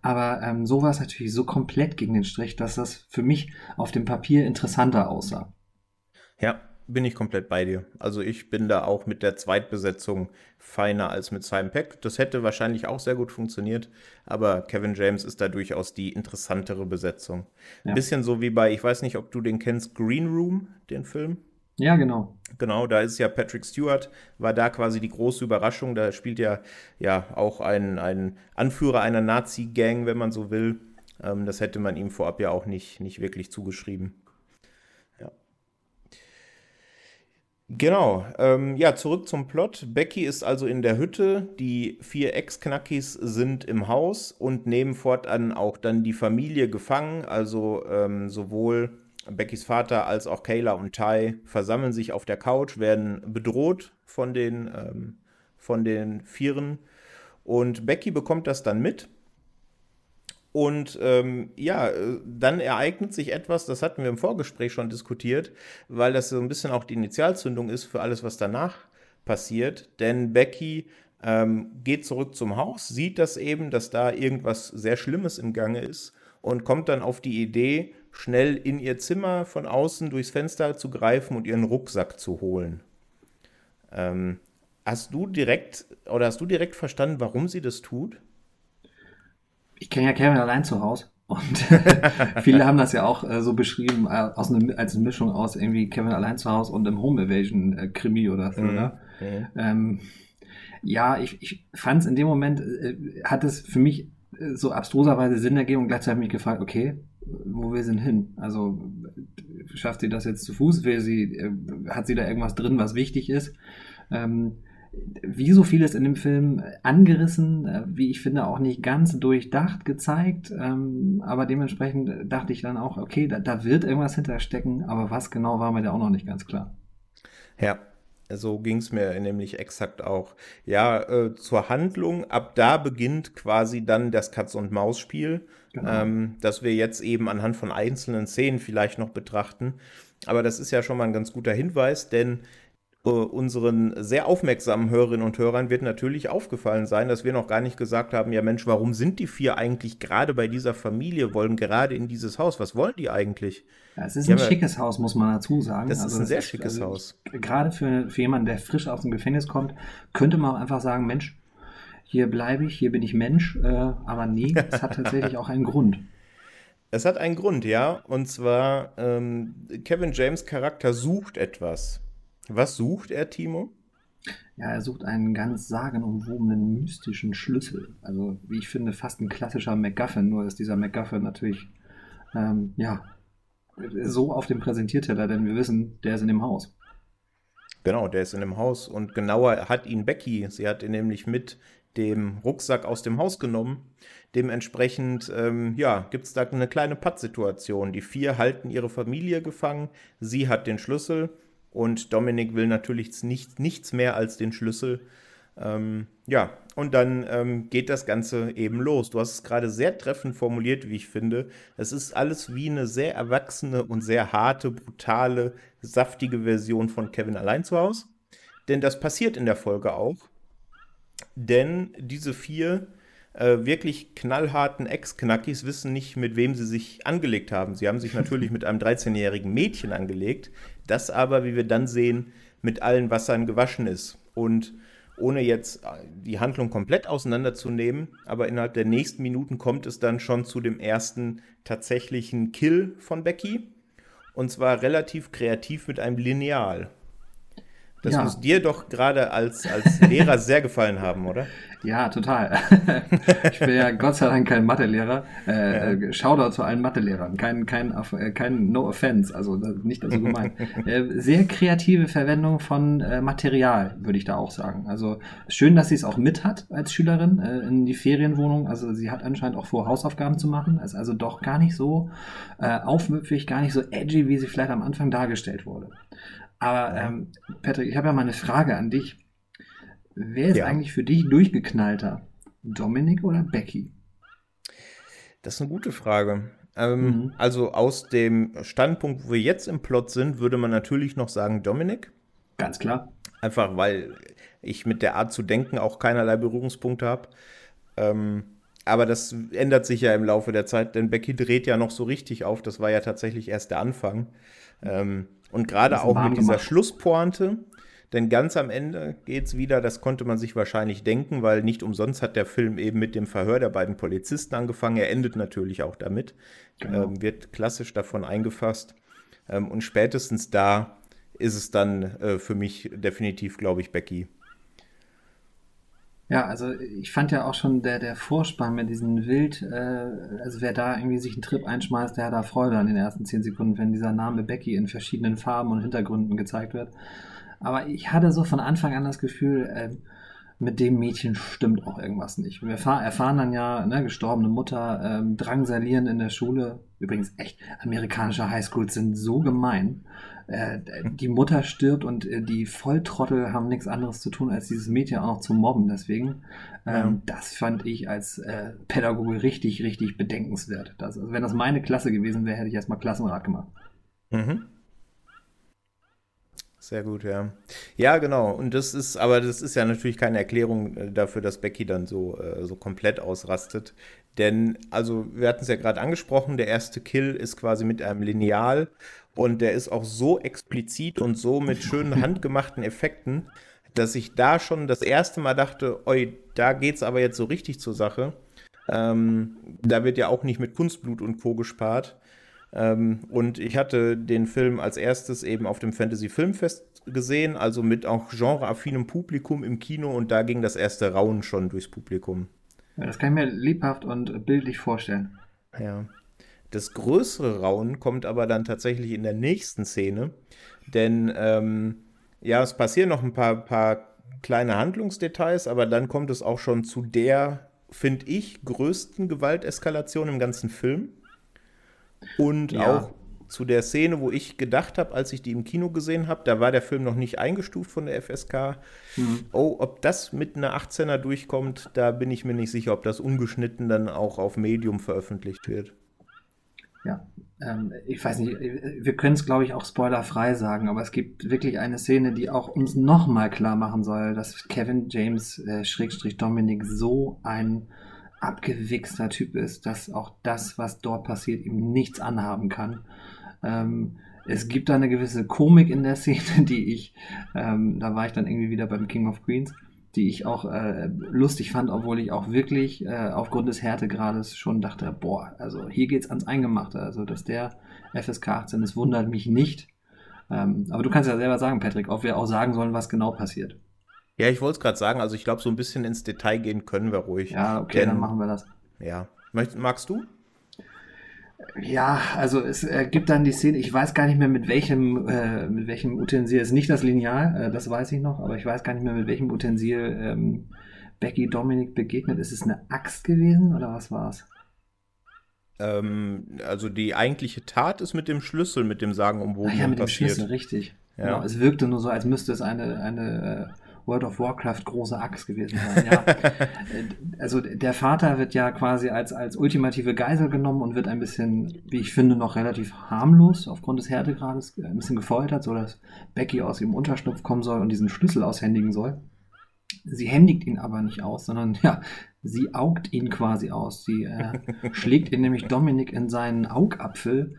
aber ähm, so war es natürlich so komplett gegen den Strich, dass das für mich auf dem Papier interessanter aussah. Ja, bin ich komplett bei dir. Also ich bin da auch mit der Zweitbesetzung feiner als mit Simon Peck. Das hätte wahrscheinlich auch sehr gut funktioniert, aber Kevin James ist da durchaus die interessantere Besetzung. Ja. Ein bisschen so wie bei, ich weiß nicht, ob du den kennst, Green Room, den Film. Ja, genau. Genau, da ist ja Patrick Stewart, war da quasi die große Überraschung. Da spielt ja, ja auch ein, ein Anführer einer Nazi-Gang, wenn man so will. Ähm, das hätte man ihm vorab ja auch nicht, nicht wirklich zugeschrieben. Genau, ähm, ja, zurück zum Plot. Becky ist also in der Hütte, die vier Ex-Knackis sind im Haus und nehmen fortan auch dann die Familie gefangen. Also ähm, sowohl Beckys Vater als auch Kayla und Ty versammeln sich auf der Couch, werden bedroht von den, ähm, von den Vieren. Und Becky bekommt das dann mit und ähm, ja, äh, dann ereignet sich etwas, das hatten wir im Vorgespräch schon diskutiert, weil das so ein bisschen auch die Initialzündung ist für alles, was danach passiert. Denn Becky ähm, geht zurück zum Haus, sieht das eben, dass da irgendwas sehr Schlimmes im Gange ist und kommt dann auf die Idee, schnell in ihr Zimmer von außen durchs Fenster zu greifen und ihren Rucksack zu holen. Ähm, hast du direkt oder hast du direkt verstanden, warum sie das tut? Ich kenne ja Kevin allein zu Hause. Und viele haben das ja auch äh, so beschrieben, äh, aus ne, als eine Mischung aus irgendwie Kevin allein zu Hause und im Home Evasion äh, Krimi oder Thriller. Mhm. Mhm. Ähm, ja, ich, ich fand es in dem Moment, äh, hat es für mich äh, so abstruserweise Sinn ergeben und gleichzeitig mich gefragt, okay, wo wir sind hin? Also schafft sie das jetzt zu Fuß? Will sie, äh, hat sie da irgendwas drin, was wichtig ist? Ähm, wie so vieles in dem Film angerissen, äh, wie ich finde, auch nicht ganz durchdacht gezeigt. Ähm, aber dementsprechend dachte ich dann auch, okay, da, da wird irgendwas hinterstecken, aber was genau war mir da auch noch nicht ganz klar. Ja, so ging es mir nämlich exakt auch. Ja, äh, zur Handlung, ab da beginnt quasi dann das Katz-und-Maus-Spiel, genau. ähm, das wir jetzt eben anhand von einzelnen Szenen vielleicht noch betrachten. Aber das ist ja schon mal ein ganz guter Hinweis, denn äh, unseren sehr aufmerksamen Hörerinnen und Hörern wird natürlich aufgefallen sein, dass wir noch gar nicht gesagt haben, ja Mensch, warum sind die vier eigentlich gerade bei dieser Familie, wollen gerade in dieses Haus? Was wollen die eigentlich? Ja, es ist ein schickes Haus, muss man dazu sagen. Das also ist ein sehr ist, schickes also, Haus. Gerade für, für jemanden, der frisch aus dem Gefängnis kommt, könnte man einfach sagen, Mensch, hier bleibe ich, hier bin ich Mensch. Äh, aber nee, es hat tatsächlich auch einen Grund. Es hat einen Grund, ja. Und zwar, ähm, Kevin James Charakter sucht etwas. Was sucht er, Timo? Ja, er sucht einen ganz sagenumwobenen mystischen Schlüssel. Also, wie ich finde, fast ein klassischer MacGuffin, nur ist dieser MacGuffin natürlich, ähm, ja, so auf dem Präsentierteller, denn wir wissen, der ist in dem Haus. Genau, der ist in dem Haus und genauer hat ihn Becky. Sie hat ihn nämlich mit dem Rucksack aus dem Haus genommen. Dementsprechend, ähm, ja, gibt es da eine kleine Pattsituation. Die vier halten ihre Familie gefangen. Sie hat den Schlüssel und Dominik will natürlich nicht, nichts mehr als den Schlüssel. Ähm, ja, und dann ähm, geht das Ganze eben los. Du hast es gerade sehr treffend formuliert, wie ich finde. Es ist alles wie eine sehr erwachsene und sehr harte, brutale, saftige Version von Kevin allein zu Hause. Denn das passiert in der Folge auch. Denn diese vier äh, wirklich knallharten Ex-Knackis wissen nicht, mit wem sie sich angelegt haben. Sie haben sich natürlich mit einem 13-jährigen Mädchen angelegt, das aber, wie wir dann sehen, mit allen Wassern gewaschen ist. Und ohne jetzt die Handlung komplett auseinanderzunehmen, aber innerhalb der nächsten Minuten kommt es dann schon zu dem ersten tatsächlichen Kill von Becky. Und zwar relativ kreativ mit einem Lineal. Das ja. muss dir doch gerade als, als Lehrer sehr gefallen haben, oder? Ja, total. ich bin ja Gott sei Dank kein Mathelehrer. Äh, ja. Äh, Shoutout zu allen Mathe-Lehrern. Kein, kein, äh, kein No Offense, also nicht so gemeint. äh, sehr kreative Verwendung von äh, Material, würde ich da auch sagen. Also schön, dass sie es auch mit hat als Schülerin äh, in die Ferienwohnung. Also sie hat anscheinend auch vor, Hausaufgaben zu machen. Ist also doch gar nicht so äh, aufmüpfig, gar nicht so edgy, wie sie vielleicht am Anfang dargestellt wurde. Aber ähm, Patrick, ich habe ja mal eine Frage an dich. Wer ist ja. eigentlich für dich durchgeknallter? Dominik oder Becky? Das ist eine gute Frage. Ähm, mhm. Also aus dem Standpunkt, wo wir jetzt im Plot sind, würde man natürlich noch sagen Dominik. Ganz klar. Einfach weil ich mit der Art zu denken auch keinerlei Berührungspunkte habe. Ähm, aber das ändert sich ja im Laufe der Zeit, denn Becky dreht ja noch so richtig auf. Das war ja tatsächlich erst der Anfang. Ähm, und gerade auch mit dieser gemacht. Schlusspointe, denn ganz am Ende geht es wieder, das konnte man sich wahrscheinlich denken, weil nicht umsonst hat der Film eben mit dem Verhör der beiden Polizisten angefangen. Er endet natürlich auch damit, genau. ähm, wird klassisch davon eingefasst. Ähm, und spätestens da ist es dann äh, für mich definitiv, glaube ich, Becky. Ja, also ich fand ja auch schon der, der Vorspann mit diesem Wild, äh, also wer da irgendwie sich einen Trip einschmeißt, der hat da Freude an den ersten zehn Sekunden, wenn dieser Name Becky in verschiedenen Farben und Hintergründen gezeigt wird. Aber ich hatte so von Anfang an das Gefühl, äh, mit dem Mädchen stimmt auch irgendwas nicht. Wir erfahren dann ja, ne, gestorbene Mutter, ähm, drangsalieren in der Schule. Übrigens echt, amerikanische Highschools sind so gemein. Äh, die Mutter stirbt und äh, die Volltrottel haben nichts anderes zu tun, als dieses Mädchen auch noch zu mobben. Deswegen, ähm, ja. das fand ich als äh, Pädagoge richtig, richtig bedenkenswert. Das, also wenn das meine Klasse gewesen wäre, hätte ich erstmal Klassenrat gemacht. Mhm. Sehr gut, ja. Ja, genau. Und das ist, aber das ist ja natürlich keine Erklärung äh, dafür, dass Becky dann so, äh, so komplett ausrastet. Denn, also, wir hatten es ja gerade angesprochen, der erste Kill ist quasi mit einem Lineal und der ist auch so explizit und so mit schönen handgemachten Effekten, dass ich da schon das erste Mal dachte, oi, da geht's aber jetzt so richtig zur Sache. Ähm, da wird ja auch nicht mit Kunstblut und Co. gespart. Ähm, und ich hatte den Film als erstes eben auf dem Fantasy Filmfest gesehen, also mit auch genreaffinem Publikum im Kino und da ging das erste Raunen schon durchs Publikum. Ja, das kann ich mir lebhaft und bildlich vorstellen. Ja. Das größere Raunen kommt aber dann tatsächlich in der nächsten Szene, denn ähm, ja, es passieren noch ein paar, paar kleine Handlungsdetails, aber dann kommt es auch schon zu der, finde ich, größten Gewalteskalation im ganzen Film. Und ja. auch zu der Szene, wo ich gedacht habe, als ich die im Kino gesehen habe, da war der Film noch nicht eingestuft von der FSK. Mhm. Oh, ob das mit einer 18er durchkommt, da bin ich mir nicht sicher, ob das ungeschnitten dann auch auf Medium veröffentlicht wird. Ja, ähm, ich weiß nicht, wir können es, glaube ich, auch spoilerfrei sagen, aber es gibt wirklich eine Szene, die auch uns nochmal klar machen soll, dass Kevin James, äh, Schrägstrich Dominik, so ein abgewichster Typ ist, dass auch das, was dort passiert, ihm nichts anhaben kann. Ähm, es gibt da eine gewisse Komik in der Szene, die ich, ähm, da war ich dann irgendwie wieder beim King of Queens, die ich auch äh, lustig fand, obwohl ich auch wirklich äh, aufgrund des Härtegrades schon dachte, boah, also hier geht's ans Eingemachte. Also, dass der FSK 18 ist, wundert mich nicht. Ähm, aber du kannst ja selber sagen, Patrick, ob wir auch sagen sollen, was genau passiert. Ja, ich wollte es gerade sagen, also ich glaube, so ein bisschen ins Detail gehen können wir ruhig. Ja, okay, denn, dann machen wir das. Ja. Möcht, magst du? Ja, also es äh, gibt dann die Szene, ich weiß gar nicht mehr mit welchem, äh, mit welchem Utensil, es ist nicht das Lineal, äh, das weiß ich noch, aber ich weiß gar nicht mehr mit welchem Utensil ähm, Becky Dominik begegnet. Ist es eine Axt gewesen oder was war es? Ähm, also die eigentliche Tat ist mit dem Schlüssel, mit dem Sagen um Sagenumwogen ah, ja, mit passiert. dem Schlüssel, richtig. Ja. Genau, es wirkte nur so, als müsste es eine, eine äh, World of Warcraft große Axt gewesen sein. Ja. also der Vater wird ja quasi als, als ultimative Geisel genommen und wird ein bisschen, wie ich finde, noch relativ harmlos aufgrund des Härtegrades ein bisschen gefoltert, sodass Becky aus ihrem Unterschlupf kommen soll und diesen Schlüssel aushändigen soll. Sie händigt ihn aber nicht aus, sondern ja, sie augt ihn quasi aus. Sie äh, schlägt ihn nämlich Dominik in seinen Augapfel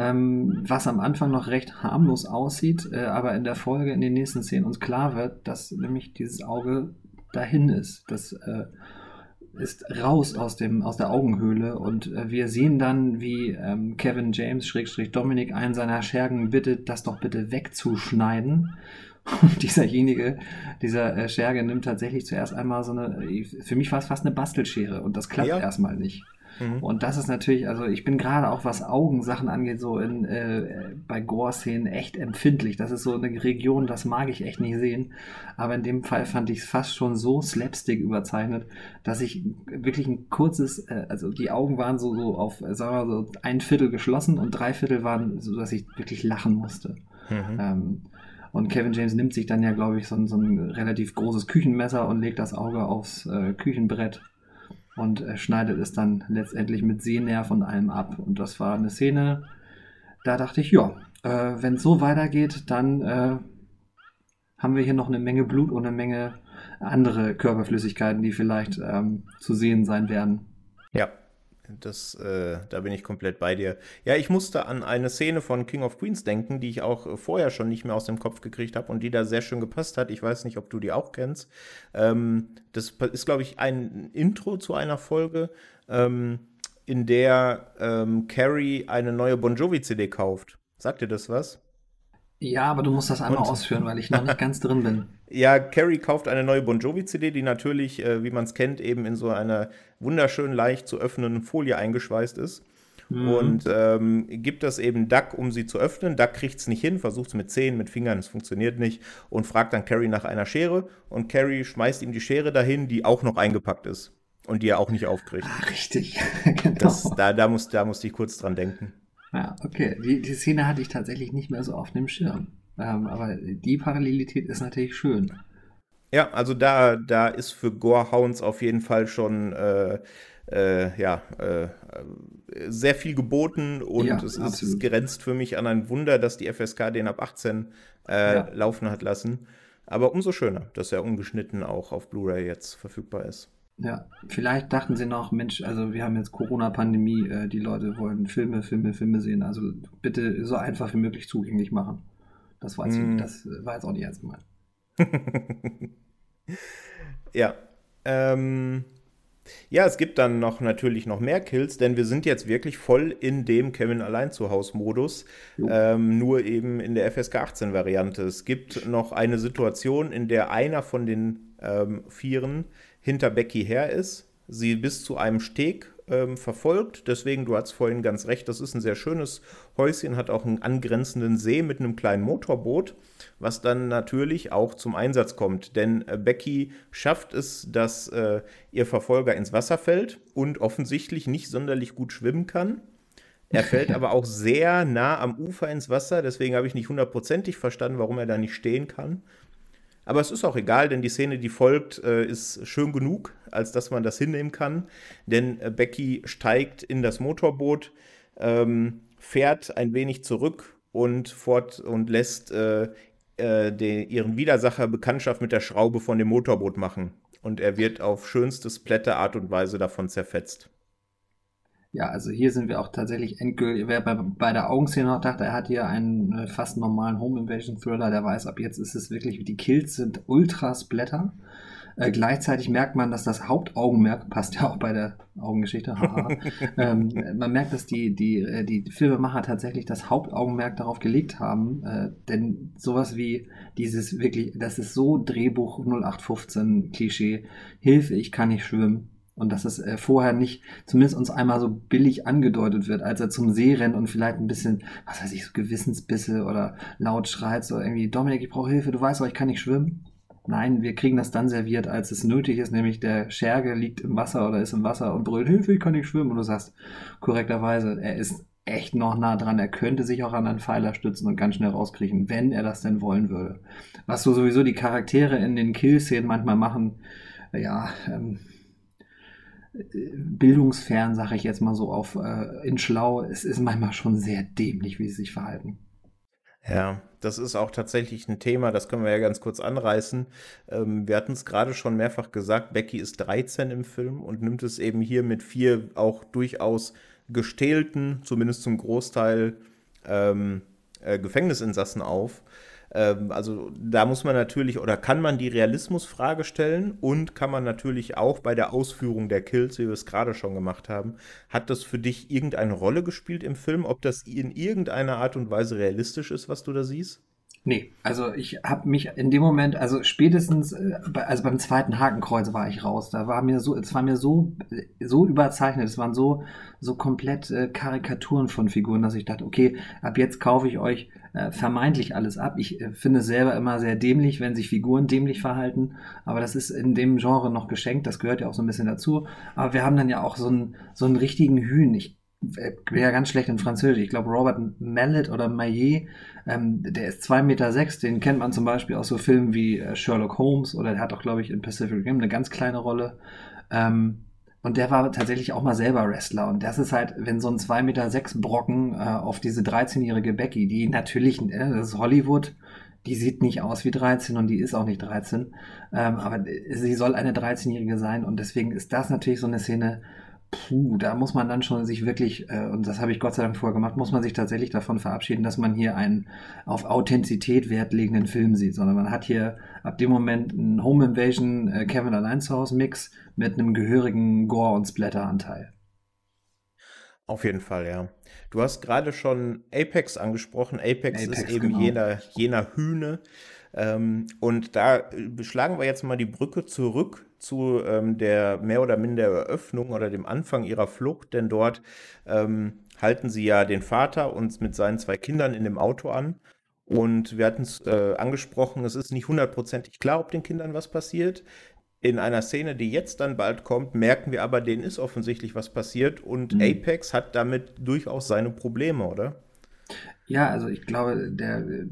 ähm, was am Anfang noch recht harmlos aussieht, äh, aber in der Folge, in den nächsten Szenen uns klar wird, dass nämlich dieses Auge dahin ist. Das äh, ist raus aus, dem, aus der Augenhöhle und äh, wir sehen dann, wie ähm, Kevin James, Schrägstrich Dominik, einen seiner Schergen bittet, das doch bitte wegzuschneiden. Und dieserjenige, dieser äh, Scherge nimmt tatsächlich zuerst einmal so eine, für mich war es fast eine Bastelschere und das klappt ja. erstmal nicht. Mhm. Und das ist natürlich, also ich bin gerade auch, was Augensachen angeht, so in, äh, bei Gore-Szenen echt empfindlich. Das ist so eine Region, das mag ich echt nicht sehen. Aber in dem Fall fand ich es fast schon so slapstick überzeichnet, dass ich wirklich ein kurzes, äh, also die Augen waren so, so auf, sagen wir mal so ein Viertel geschlossen und drei Viertel waren so, dass ich wirklich lachen musste. Mhm. Ähm, und Kevin James nimmt sich dann ja, glaube ich, so, so, ein relativ großes Küchenmesser und legt das Auge aufs äh, Küchenbrett und schneidet es dann letztendlich mit Sehnerv und allem ab. Und das war eine Szene, da dachte ich, ja, äh, wenn es so weitergeht, dann äh, haben wir hier noch eine Menge Blut und eine Menge andere Körperflüssigkeiten, die vielleicht ähm, zu sehen sein werden. Ja, das, äh, da bin ich komplett bei dir. Ja, ich musste an eine Szene von King of Queens denken, die ich auch vorher schon nicht mehr aus dem Kopf gekriegt habe und die da sehr schön gepasst hat. Ich weiß nicht, ob du die auch kennst. Ähm, das ist, glaube ich, ein Intro zu einer Folge, ähm, in der ähm, Carrie eine neue Bon Jovi-CD kauft. Sagt dir das was? Ja, aber du musst das einmal und? ausführen, weil ich noch nicht ganz drin bin. Ja, Carrie kauft eine neue Bon Jovi-CD, die natürlich, äh, wie man es kennt, eben in so einer wunderschön leicht zu öffnenden Folie eingeschweißt ist. Mhm. Und ähm, gibt das eben Duck, um sie zu öffnen. Duck kriegt es nicht hin, versucht es mit Zehen, mit Fingern, es funktioniert nicht und fragt dann Carrie nach einer Schere. Und Carrie schmeißt ihm die Schere dahin, die auch noch eingepackt ist und die er auch nicht aufkriegt. Ah, richtig, genau. Das, da, da, muss, da musste ich kurz dran denken. Ja, okay. Die, die Szene hatte ich tatsächlich nicht mehr so auf dem Schirm. Ähm, aber die Parallelität ist natürlich schön. Ja, also da, da ist für Gorehounds auf jeden Fall schon äh, äh, ja, äh, sehr viel geboten und ja, es ist grenzt für mich an ein Wunder, dass die FSK den ab 18 äh, ja. laufen hat lassen. Aber umso schöner, dass er ungeschnitten auch auf Blu-ray jetzt verfügbar ist. Ja, vielleicht dachten sie noch, Mensch, also wir haben jetzt Corona-Pandemie, äh, die Leute wollen Filme, Filme, Filme sehen, also bitte so einfach wie möglich zugänglich machen. Das war jetzt, mm. das war jetzt auch nicht ernst gemeint. ja. Ähm, ja, es gibt dann noch natürlich noch mehr Kills, denn wir sind jetzt wirklich voll in dem Kevin allein zu Haus Modus, ähm, nur eben in der FSK 18 Variante. Es gibt noch eine Situation, in der einer von den ähm, Vieren hinter Becky her ist, sie bis zu einem Steg ähm, verfolgt. Deswegen, du hast vorhin ganz recht, das ist ein sehr schönes Häuschen, hat auch einen angrenzenden See mit einem kleinen Motorboot, was dann natürlich auch zum Einsatz kommt. Denn äh, Becky schafft es, dass äh, ihr Verfolger ins Wasser fällt und offensichtlich nicht sonderlich gut schwimmen kann. Er fällt aber auch sehr nah am Ufer ins Wasser, deswegen habe ich nicht hundertprozentig verstanden, warum er da nicht stehen kann. Aber es ist auch egal, denn die Szene, die folgt, äh, ist schön genug, als dass man das hinnehmen kann. Denn äh, Becky steigt in das Motorboot, ähm, fährt ein wenig zurück und fort und lässt äh, den, ihren Widersacher Bekanntschaft mit der Schraube von dem Motorboot machen. Und er wird auf schönste Splatter-Art und Weise davon zerfetzt. Ja, also hier sind wir auch tatsächlich endgültig. Wer bei, bei der Augenszene noch dachte, er hat hier einen äh, fast normalen Home Invasion Thriller, der weiß, ab jetzt ist es wirklich, die Kills sind ultra Splatter. Äh, gleichzeitig merkt man, dass das Hauptaugenmerk, passt ja auch bei der Augengeschichte, ähm, man merkt, dass die, die, äh, die Filmemacher tatsächlich das Hauptaugenmerk darauf gelegt haben, äh, denn sowas wie dieses wirklich, das ist so Drehbuch 0815 Klischee, Hilfe, ich kann nicht schwimmen, und dass es äh, vorher nicht zumindest uns einmal so billig angedeutet wird, als er zum See rennt und vielleicht ein bisschen, was weiß ich, so Gewissensbisse oder laut schreit, so irgendwie, Dominik, ich brauche Hilfe, du weißt doch, ich kann nicht schwimmen. Nein, wir kriegen das dann serviert, als es nötig ist, nämlich der Scherge liegt im Wasser oder ist im Wasser und brüllt, Hilfe, ich kann nicht schwimmen. Und du sagst korrekterweise, er ist echt noch nah dran. Er könnte sich auch an einen Pfeiler stützen und ganz schnell rauskriechen, wenn er das denn wollen würde. Was so sowieso die Charaktere in den Kill-Szenen manchmal machen, ja, ähm, bildungsfern, sage ich jetzt mal so auf äh, in schlau, es ist manchmal schon sehr dämlich, wie sie sich verhalten. Ja, das ist auch tatsächlich ein Thema, das können wir ja ganz kurz anreißen. Ähm, wir hatten es gerade schon mehrfach gesagt, Becky ist 13 im Film und nimmt es eben hier mit vier auch durchaus gestählten, zumindest zum Großteil ähm, äh, Gefängnisinsassen auf. Ähm, also da muss man natürlich oder kann man die Realismusfrage stellen und kann man natürlich auch bei der Ausführung der Kills, wie wir es gerade schon gemacht haben, hat das für dich irgendeine Rolle gespielt im Film, ob das in irgendeiner Art und Weise realistisch ist, was du da siehst? Nee, also ich habe mich in dem Moment, also spätestens, äh, also beim zweiten Hakenkreuz war ich raus. Da war mir so, es war mir so, so überzeichnet, es waren so, so komplett äh, Karikaturen von Figuren, dass ich dachte, okay, ab jetzt kaufe ich euch äh, vermeintlich alles ab. Ich äh, finde es selber immer sehr dämlich, wenn sich Figuren dämlich verhalten, aber das ist in dem Genre noch geschenkt, das gehört ja auch so ein bisschen dazu. Aber wir haben dann ja auch so einen, so einen richtigen Hühn. Ich ich bin ja ganz schlecht in Französisch. Ich glaube, Robert Mallet oder Maillet, ähm, der ist zwei Meter, sechs, den kennt man zum Beispiel aus so Filmen wie äh, Sherlock Holmes oder der hat auch, glaube ich, in Pacific Rim eine ganz kleine Rolle. Ähm, und der war tatsächlich auch mal selber Wrestler. Und das ist halt, wenn so ein zwei Meter sechs Brocken äh, auf diese 13-jährige Becky, die natürlich, äh, das ist Hollywood, die sieht nicht aus wie 13 und die ist auch nicht 13. Ähm, aber sie soll eine 13-jährige sein und deswegen ist das natürlich so eine Szene, puh, da muss man dann schon sich wirklich, äh, und das habe ich Gott sei Dank vorher gemacht, muss man sich tatsächlich davon verabschieden, dass man hier einen auf Authentizität wertlegenden Film sieht, sondern man hat hier ab dem Moment einen Home Invasion äh, Kevin Allein zu Hause Mix mit einem gehörigen Gore- und Splatter-Anteil. Auf jeden Fall, ja. Du hast gerade schon Apex angesprochen. Apex, Apex ist eben genau. jener, jener Hühne. Ähm, und da beschlagen wir jetzt mal die Brücke zurück zu ähm, der mehr oder minder Eröffnung oder dem Anfang ihrer Flucht, denn dort ähm, halten sie ja den Vater und mit seinen zwei Kindern in dem Auto an. Und wir hatten es äh, angesprochen, es ist nicht hundertprozentig klar, ob den Kindern was passiert. In einer Szene, die jetzt dann bald kommt, merken wir aber, denen ist offensichtlich was passiert und mhm. Apex hat damit durchaus seine Probleme, oder? Ja, also ich glaube, der äh,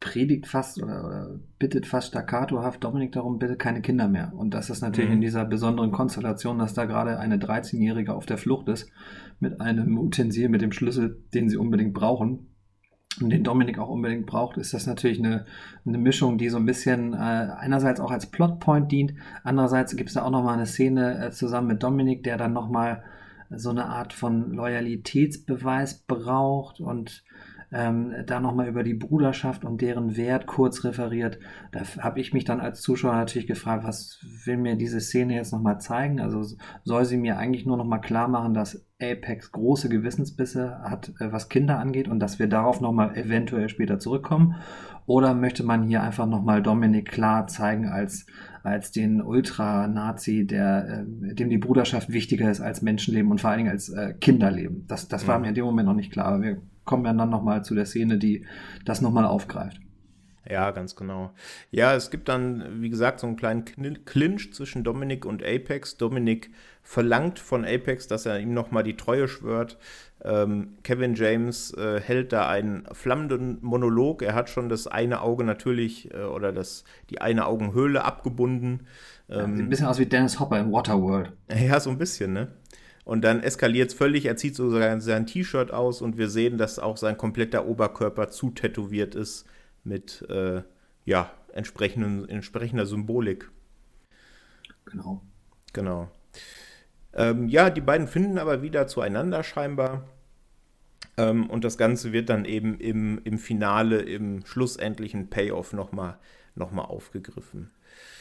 predigt fast oder, oder, bittet fast staccatohaft Dominik darum, bitte keine Kinder mehr. Und das ist natürlich mhm. in dieser besonderen Konstellation, dass da gerade eine 13-Jährige auf der Flucht ist mit einem Utensil, mit dem Schlüssel, den sie unbedingt brauchen und den Dominik auch unbedingt braucht, ist das natürlich eine, eine Mischung, die so ein bisschen äh, einerseits auch als Plotpoint dient, andererseits gibt es da auch nochmal eine Szene äh, zusammen mit Dominik, der dann nochmal so eine Art von Loyalitätsbeweis braucht und ähm, da nochmal über die Bruderschaft und deren Wert kurz referiert. Da habe ich mich dann als Zuschauer natürlich gefragt, was will mir diese Szene jetzt nochmal zeigen? Also soll sie mir eigentlich nur nochmal klar machen, dass Apex große Gewissensbisse hat, äh, was Kinder angeht und dass wir darauf nochmal eventuell später zurückkommen? Oder möchte man hier einfach nochmal Dominik klar zeigen als, als den Ultra-Nazi, der, äh, dem die Bruderschaft wichtiger ist als Menschenleben und vor allen Dingen als äh, Kinderleben? Das, das war mhm. mir in dem Moment noch nicht klar. Aber wir kommen wir dann nochmal zu der Szene, die das nochmal aufgreift. Ja, ganz genau. Ja, es gibt dann, wie gesagt, so einen kleinen Clinch zwischen Dominik und Apex. Dominik verlangt von Apex, dass er ihm nochmal die Treue schwört. Ähm, Kevin James äh, hält da einen flammenden Monolog. Er hat schon das eine Auge natürlich äh, oder das, die eine Augenhöhle abgebunden. Ähm, Sieht ein bisschen aus wie Dennis Hopper in Waterworld. Ja, so ein bisschen, ne? Und dann eskaliert es völlig. Er zieht sogar sein T-Shirt aus und wir sehen, dass auch sein kompletter Oberkörper zutätowiert ist mit äh, ja, entsprechender Symbolik. Genau. Genau. Ähm, ja, die beiden finden aber wieder zueinander scheinbar. Ähm, und das Ganze wird dann eben im, im Finale, im schlussendlichen Payoff nochmal noch mal aufgegriffen.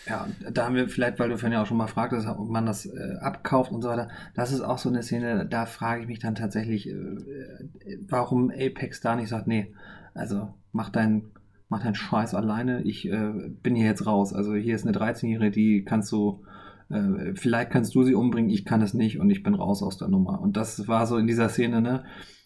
Ja, da haben wir vielleicht, weil du vorhin ja auch schon mal fragtest, ob man das äh, abkauft und so weiter. Das ist auch so eine Szene, da frage ich mich dann tatsächlich, äh, äh, warum Apex da nicht sagt, nee, also mach deinen mach deinen Scheiß alleine, ich äh, bin hier jetzt raus. Also hier ist eine 13-Jährige, die kannst du äh, vielleicht kannst du sie umbringen, ich kann es nicht und ich bin raus aus der Nummer. Und das war so in dieser Szene, ne?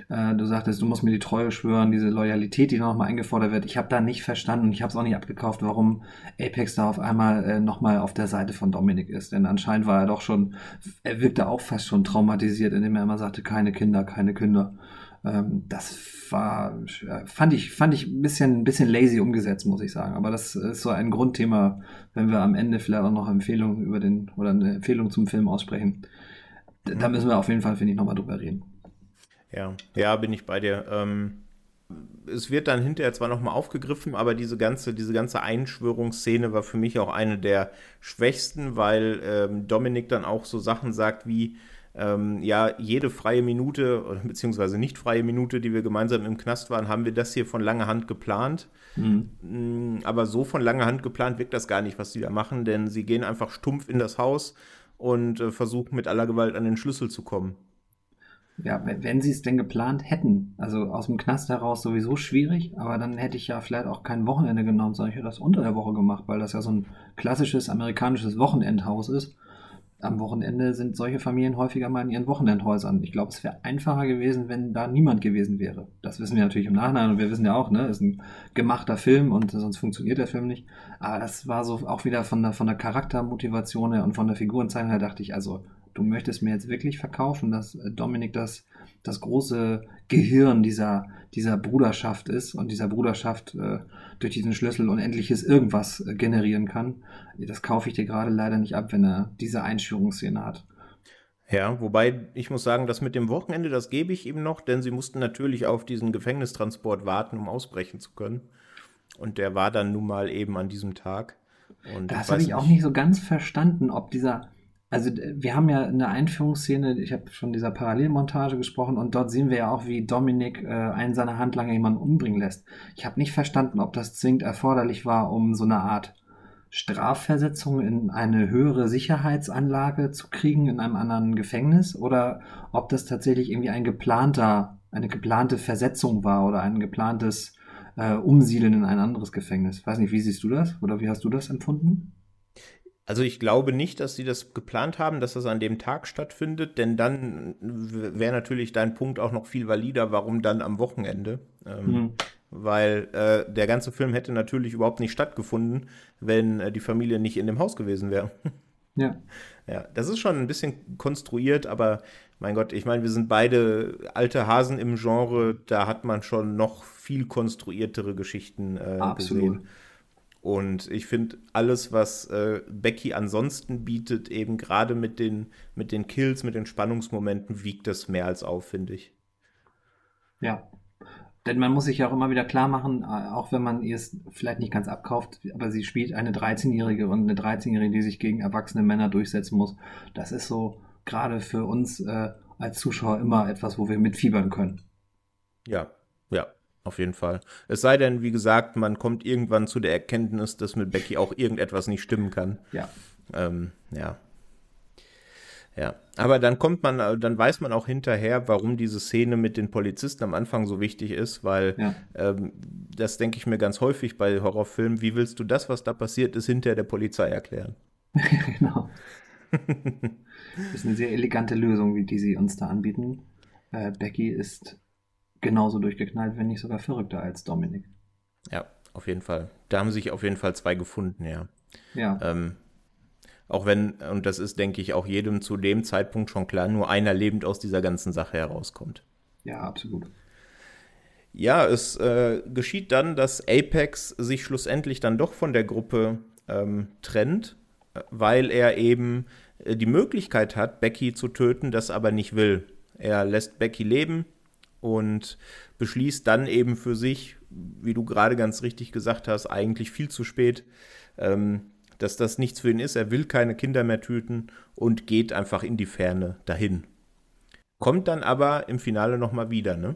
Äh, du sagtest, du musst mir die Treue schwören, diese Loyalität, die nochmal eingefordert wird. Ich habe da nicht verstanden und ich habe es auch nicht abgekauft, warum Apex da auf einmal äh, nochmal auf der Seite von Dominik ist. Denn anscheinend war er doch schon, er wirkte auch fast schon traumatisiert, indem er immer sagte, keine Kinder, keine Kinder. Ähm, das war, fand ich, fand ich ein bisschen, ein bisschen lazy umgesetzt, muss ich sagen. Aber das ist so ein Grundthema, wenn wir am Ende vielleicht auch noch Empfehlungen über den, oder eine Empfehlung zum Film aussprechen. Da müssen wir auf jeden Fall, finde ich, nochmal drüber reden. Ja, ja, bin ich bei dir. Ähm, es wird dann hinterher zwar nochmal aufgegriffen, aber diese ganze, diese ganze Einschwörungsszene war für mich auch eine der schwächsten, weil ähm, Dominik dann auch so Sachen sagt wie, ähm, ja, jede freie Minute, beziehungsweise nicht freie Minute, die wir gemeinsam im Knast waren, haben wir das hier von langer Hand geplant. Mhm. Mm, aber so von langer Hand geplant wirkt das gar nicht, was die da machen, denn sie gehen einfach stumpf in das Haus und äh, versuchen mit aller Gewalt an den Schlüssel zu kommen. Ja, wenn sie es denn geplant hätten, also aus dem Knast heraus sowieso schwierig, aber dann hätte ich ja vielleicht auch kein Wochenende genommen, sondern ich hätte das unter der Woche gemacht, weil das ja so ein klassisches amerikanisches Wochenendhaus ist am Wochenende sind solche Familien häufiger mal in ihren Wochenendhäusern. Ich glaube, es wäre einfacher gewesen, wenn da niemand gewesen wäre. Das wissen wir natürlich im Nachhinein und wir wissen ja auch, ne, ist ein gemachter Film und sonst funktioniert der Film nicht. Aber das war so auch wieder von der, von der Charaktermotivation her und von der Figurenzeichnung her dachte ich, also du möchtest mir jetzt wirklich verkaufen, dass Dominik das, das große Gehirn dieser, dieser Bruderschaft ist und dieser Bruderschaft äh, durch diesen Schlüssel unendliches irgendwas äh, generieren kann. Das kaufe ich dir gerade leider nicht ab, wenn er diese Einführungsszene hat. Ja, wobei ich muss sagen, das mit dem Wochenende, das gebe ich ihm noch, denn sie mussten natürlich auf diesen Gefängnistransport warten, um ausbrechen zu können. Und der war dann nun mal eben an diesem Tag. Und das habe ich auch nicht so ganz verstanden, ob dieser, also wir haben ja eine Einführungsszene, ich habe von dieser Parallelmontage gesprochen und dort sehen wir ja auch, wie Dominik äh, einen seiner Handlanger jemanden umbringen lässt. Ich habe nicht verstanden, ob das zwingend erforderlich war, um so eine Art Strafversetzung in eine höhere Sicherheitsanlage zu kriegen in einem anderen Gefängnis oder ob das tatsächlich irgendwie ein geplanter, eine geplante Versetzung war oder ein geplantes äh, Umsiedeln in ein anderes Gefängnis. Weiß nicht, wie siehst du das oder wie hast du das empfunden? Also ich glaube nicht, dass sie das geplant haben, dass das an dem Tag stattfindet, denn dann wäre natürlich dein Punkt auch noch viel valider, warum dann am Wochenende. Ähm, mhm. Weil äh, der ganze Film hätte natürlich überhaupt nicht stattgefunden, wenn äh, die Familie nicht in dem Haus gewesen wäre. Ja. Ja, das ist schon ein bisschen konstruiert, aber mein Gott, ich meine, wir sind beide alte Hasen im Genre, da hat man schon noch viel konstruiertere Geschichten äh, Absolut. gesehen. Und ich finde, alles, was äh, Becky ansonsten bietet, eben gerade mit den, mit den Kills, mit den Spannungsmomenten, wiegt das mehr als auf, finde ich. Ja. Denn man muss sich ja auch immer wieder klar machen, äh, auch wenn man ihr es vielleicht nicht ganz abkauft, aber sie spielt eine 13-Jährige und eine 13-Jährige, die sich gegen erwachsene Männer durchsetzen muss. Das ist so gerade für uns äh, als Zuschauer immer etwas, wo wir mitfiebern können. Ja, ja, auf jeden Fall. Es sei denn, wie gesagt, man kommt irgendwann zu der Erkenntnis, dass mit Becky auch irgendetwas nicht stimmen kann. Ja. Ähm, ja. Ja, aber dann kommt man, dann weiß man auch hinterher, warum diese Szene mit den Polizisten am Anfang so wichtig ist, weil ja. ähm, das denke ich mir ganz häufig bei Horrorfilmen. Wie willst du das, was da passiert ist, hinter der Polizei erklären? genau. das ist eine sehr elegante Lösung, wie die sie uns da anbieten. Äh, Becky ist genauso durchgeknallt, wenn nicht sogar verrückter als Dominik. Ja, auf jeden Fall. Da haben sich auf jeden Fall zwei gefunden, ja. Ja. Ähm, auch wenn, und das ist, denke ich, auch jedem zu dem Zeitpunkt schon klar, nur einer lebend aus dieser ganzen Sache herauskommt. Ja, absolut. Ja, es äh, geschieht dann, dass Apex sich schlussendlich dann doch von der Gruppe ähm, trennt, weil er eben äh, die Möglichkeit hat, Becky zu töten, das aber nicht will. Er lässt Becky leben, und beschließt dann eben für sich, wie du gerade ganz richtig gesagt hast, eigentlich viel zu spät, ähm, dass das nichts für ihn ist. Er will keine Kinder mehr töten und geht einfach in die Ferne dahin. Kommt dann aber im Finale nochmal wieder, ne?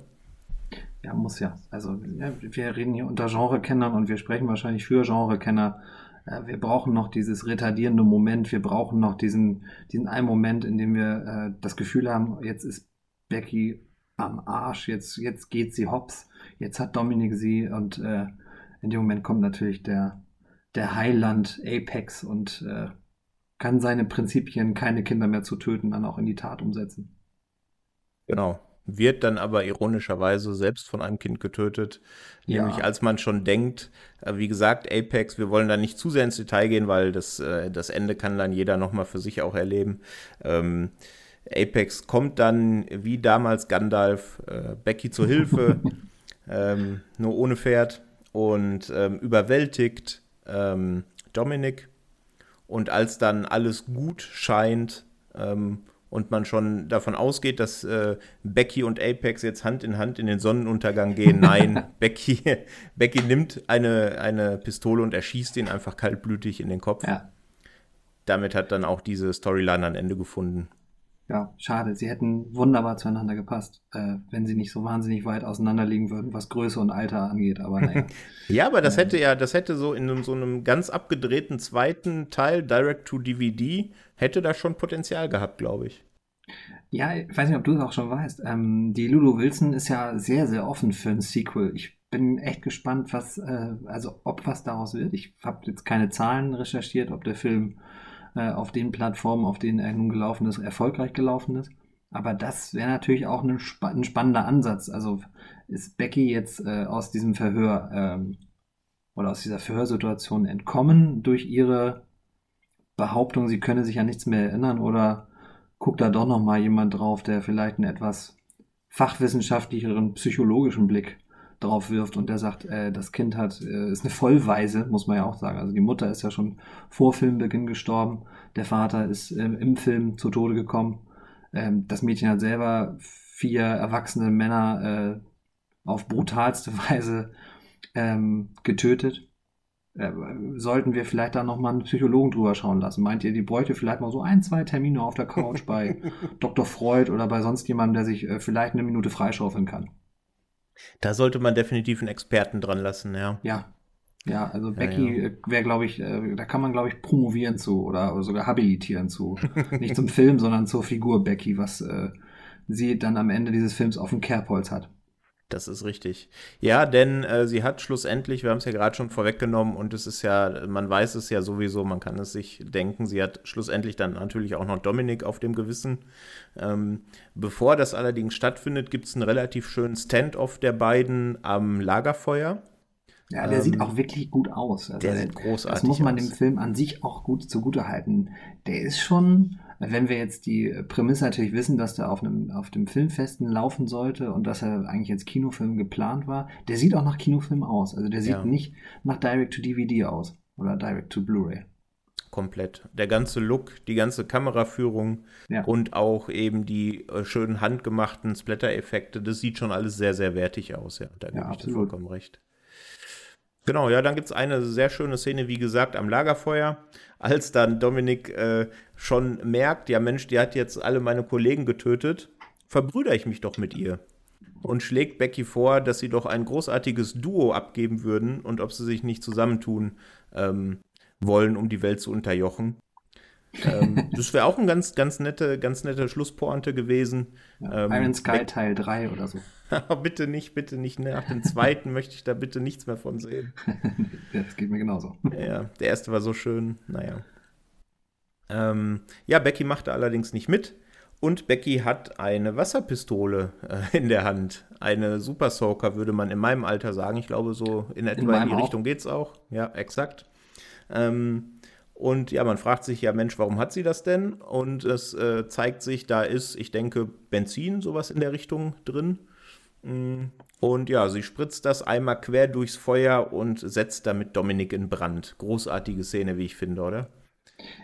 Ja, muss ja. Also wir reden hier unter Genrekennern und wir sprechen wahrscheinlich für Genrekenner. Äh, wir brauchen noch dieses retardierende Moment. Wir brauchen noch diesen, diesen einen Moment, in dem wir äh, das Gefühl haben, jetzt ist Becky am Arsch, jetzt, jetzt geht sie hops, jetzt hat Dominik sie und äh, in dem Moment kommt natürlich der, der Heiland Apex und äh, kann seine Prinzipien, keine Kinder mehr zu töten, dann auch in die Tat umsetzen. Genau. Wird dann aber ironischerweise selbst von einem Kind getötet. Ja. Nämlich als man schon denkt, äh, wie gesagt, Apex, wir wollen da nicht zu sehr ins Detail gehen, weil das, äh, das Ende kann dann jeder nochmal für sich auch erleben. Ähm, Apex kommt dann wie damals Gandalf äh, Becky zur Hilfe, ähm, nur ohne Pferd und ähm, überwältigt ähm, Dominic. Und als dann alles gut scheint ähm, und man schon davon ausgeht, dass äh, Becky und Apex jetzt Hand in Hand in den Sonnenuntergang gehen, nein, Becky, Becky nimmt eine, eine Pistole und erschießt ihn einfach kaltblütig in den Kopf. Ja. Damit hat dann auch diese Storyline ein Ende gefunden ja, schade. Sie hätten wunderbar zueinander gepasst, äh, wenn sie nicht so wahnsinnig weit auseinander liegen würden, was Größe und Alter angeht. Aber naja. ja, aber das hätte ja, das hätte so in einem, so einem ganz abgedrehten zweiten Teil, Direct to DVD, hätte da schon Potenzial gehabt, glaube ich. Ja, ich weiß nicht, ob du es auch schon weißt. Ähm, die Lulu Wilson ist ja sehr, sehr offen für ein Sequel. Ich bin echt gespannt, was, äh, also ob was daraus wird. Ich habe jetzt keine Zahlen recherchiert, ob der Film äh, auf den Plattformen, auf denen er nun gelaufen ist, erfolgreich gelaufen ist. Aber das wäre natürlich auch ein, spa ein, spannender Ansatz. Also ist Becky jetzt äh, aus diesem Verhör ähm, oder aus dieser Verhörsituation entkommen durch ihre Behauptung, sie könne sich an nichts mehr erinnern oder guckt da doch noch mal jemand drauf, der vielleicht einen etwas fachwissenschaftlicheren psychologischen Blick drauf wirft und der sagt, äh, das Kind hat, äh, ist eine Vollweise, muss man ja auch sagen. Also die Mutter ist ja schon vor Filmbeginn gestorben, der Vater ist äh, im Film zu Tode gekommen. Ähm, das Mädchen hat selber vier erwachsene Männer äh, auf brutalste Weise ähm, getötet. Äh, sollten wir vielleicht da nochmal einen Psychologen drüber schauen lassen? Meint ihr, die bräuchte vielleicht mal so ein, zwei Termine auf der Couch bei Dr. Freud oder bei sonst jemandem, der sich äh, vielleicht eine Minute freischaufeln kann? Da sollte man definitiv einen Experten dran lassen, ja. Ja. Ja, also Becky ja, ja. wäre, glaube ich, äh, da kann man, glaube ich, promovieren zu oder, oder, sogar habilitieren zu. Nicht zum Film, sondern zur Figur Becky, was äh, sie dann am Ende dieses Films auf dem Kerbholz hat. Das ist richtig. Ja, denn äh, sie hat schlussendlich, wir haben es ja gerade schon vorweggenommen und es ist ja, man weiß es ja sowieso, man kann es sich denken, sie hat schlussendlich dann natürlich auch noch Dominik auf dem Gewissen. Ähm, bevor das allerdings stattfindet, gibt es einen relativ schönen Stand-off der beiden am Lagerfeuer. Ja, der ähm, sieht auch wirklich gut aus. Also der sieht großartig aus. Das muss man aus. dem Film an sich auch gut zugutehalten. Der ist schon, wenn wir jetzt die Prämisse natürlich wissen, dass der auf, einem, auf dem Filmfesten laufen sollte und dass er eigentlich als Kinofilm geplant war, der sieht auch nach Kinofilm aus. Also der sieht ja. nicht nach Direct-to-DVD aus oder Direct-to-Blu-ray. Komplett. Der ganze Look, die ganze Kameraführung ja. und auch eben die äh, schönen handgemachten Splatter-Effekte, das sieht schon alles sehr, sehr wertig aus. Ja, da gebe ich dir vollkommen recht. Genau, ja, dann gibt es eine sehr schöne Szene, wie gesagt, am Lagerfeuer, als dann Dominik äh, schon merkt, ja Mensch, die hat jetzt alle meine Kollegen getötet, verbrüder ich mich doch mit ihr. Und schlägt Becky vor, dass sie doch ein großartiges Duo abgeben würden und ob sie sich nicht zusammentun ähm, wollen, um die Welt zu unterjochen ähm, das wäre auch ein ganz, ganz nette, ganz nette Schlusspointe gewesen. Ja, ähm, Iron Sky Teil 3 oder so. bitte nicht, bitte nicht. Nach dem zweiten möchte ich da bitte nichts mehr von sehen. das geht mir genauso. Ja, der erste war so schön. Naja. Ähm, ja, Becky machte allerdings nicht mit. Und Becky hat eine Wasserpistole äh, in der Hand. Eine Super Soaker, würde man in meinem Alter sagen. Ich glaube, so in etwa in, in die auch. Richtung geht es auch. Ja, exakt. Ähm, und ja, man fragt sich ja, Mensch, warum hat sie das denn? Und es äh, zeigt sich, da ist, ich denke, Benzin, sowas in der Richtung drin. Mm, und ja, sie spritzt das einmal quer durchs Feuer und setzt damit Dominik in Brand. Großartige Szene, wie ich finde, oder?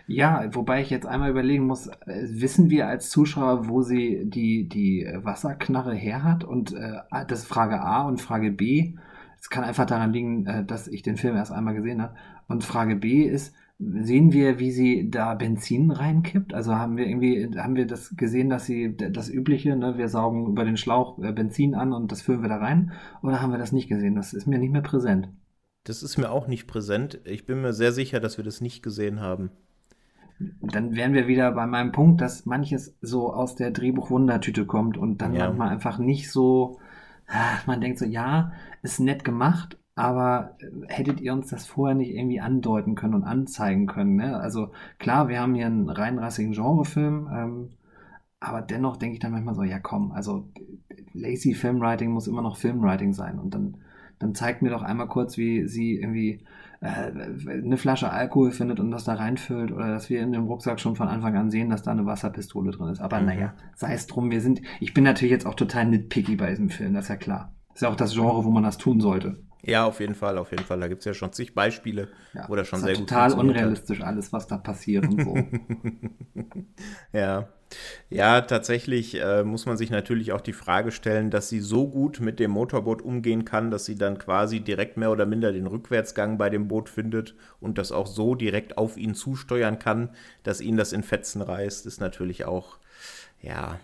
Ja, wobei ich jetzt einmal überlegen muss, äh, wissen wir als Zuschauer, wo sie die, die Wasserknarre her hat? Und äh, das ist Frage A und Frage B. Es kann einfach daran liegen, äh, dass ich den Film erst einmal gesehen habe. Und Frage B ist, Sehen wir, wie sie da Benzin reinkippt? Also haben wir irgendwie, haben wir das gesehen, dass sie das Übliche, ne, wir saugen über den Schlauch äh, Benzin an und das füllen wir da rein? Oder haben wir das nicht gesehen? Das ist mir nicht mehr präsent. Das ist mir auch nicht präsent. Ich bin mir sehr sicher, dass wir das nicht gesehen haben. Dann wären wir wieder bei meinem Punkt, dass manches so aus der Drehbuch-Wundertüte kommt und dann ja. manchmal einfach nicht so, ah, man denkt so, ja, ist nett gemacht, aber äh, hättet ihr uns das vorher nicht irgendwie andeuten können und anzeigen können? Ne? Also klar, wir haben hier einen reinrassigen Genrefilm, ähm, aber dennoch denke ich dann manchmal so, ja komm, also lazy Filmwriting muss immer noch Filmwriting sein und dann, dann zeigt mir doch einmal kurz, wie sie irgendwie äh, eine Flasche Alkohol findet und das da reinfüllt oder dass wir in dem Rucksack schon von Anfang an sehen, dass da eine Wasserpistole drin ist. Aber mhm. naja, sei es drum, wir sind, ich bin natürlich jetzt auch total nitpicky bei diesem Film, das ist ja klar. Das ist ja auch das Genre, wo man das tun sollte. Ja, auf jeden Fall, auf jeden Fall. Da gibt es ja schon zig Beispiele, ja, wo das schon sehr gut total unrealistisch hat. alles, was da passiert und so. ja. Ja, tatsächlich äh, muss man sich natürlich auch die Frage stellen, dass sie so gut mit dem Motorboot umgehen kann, dass sie dann quasi direkt mehr oder minder den Rückwärtsgang bei dem Boot findet und das auch so direkt auf ihn zusteuern kann, dass ihn das in Fetzen reißt, ist natürlich auch, ja,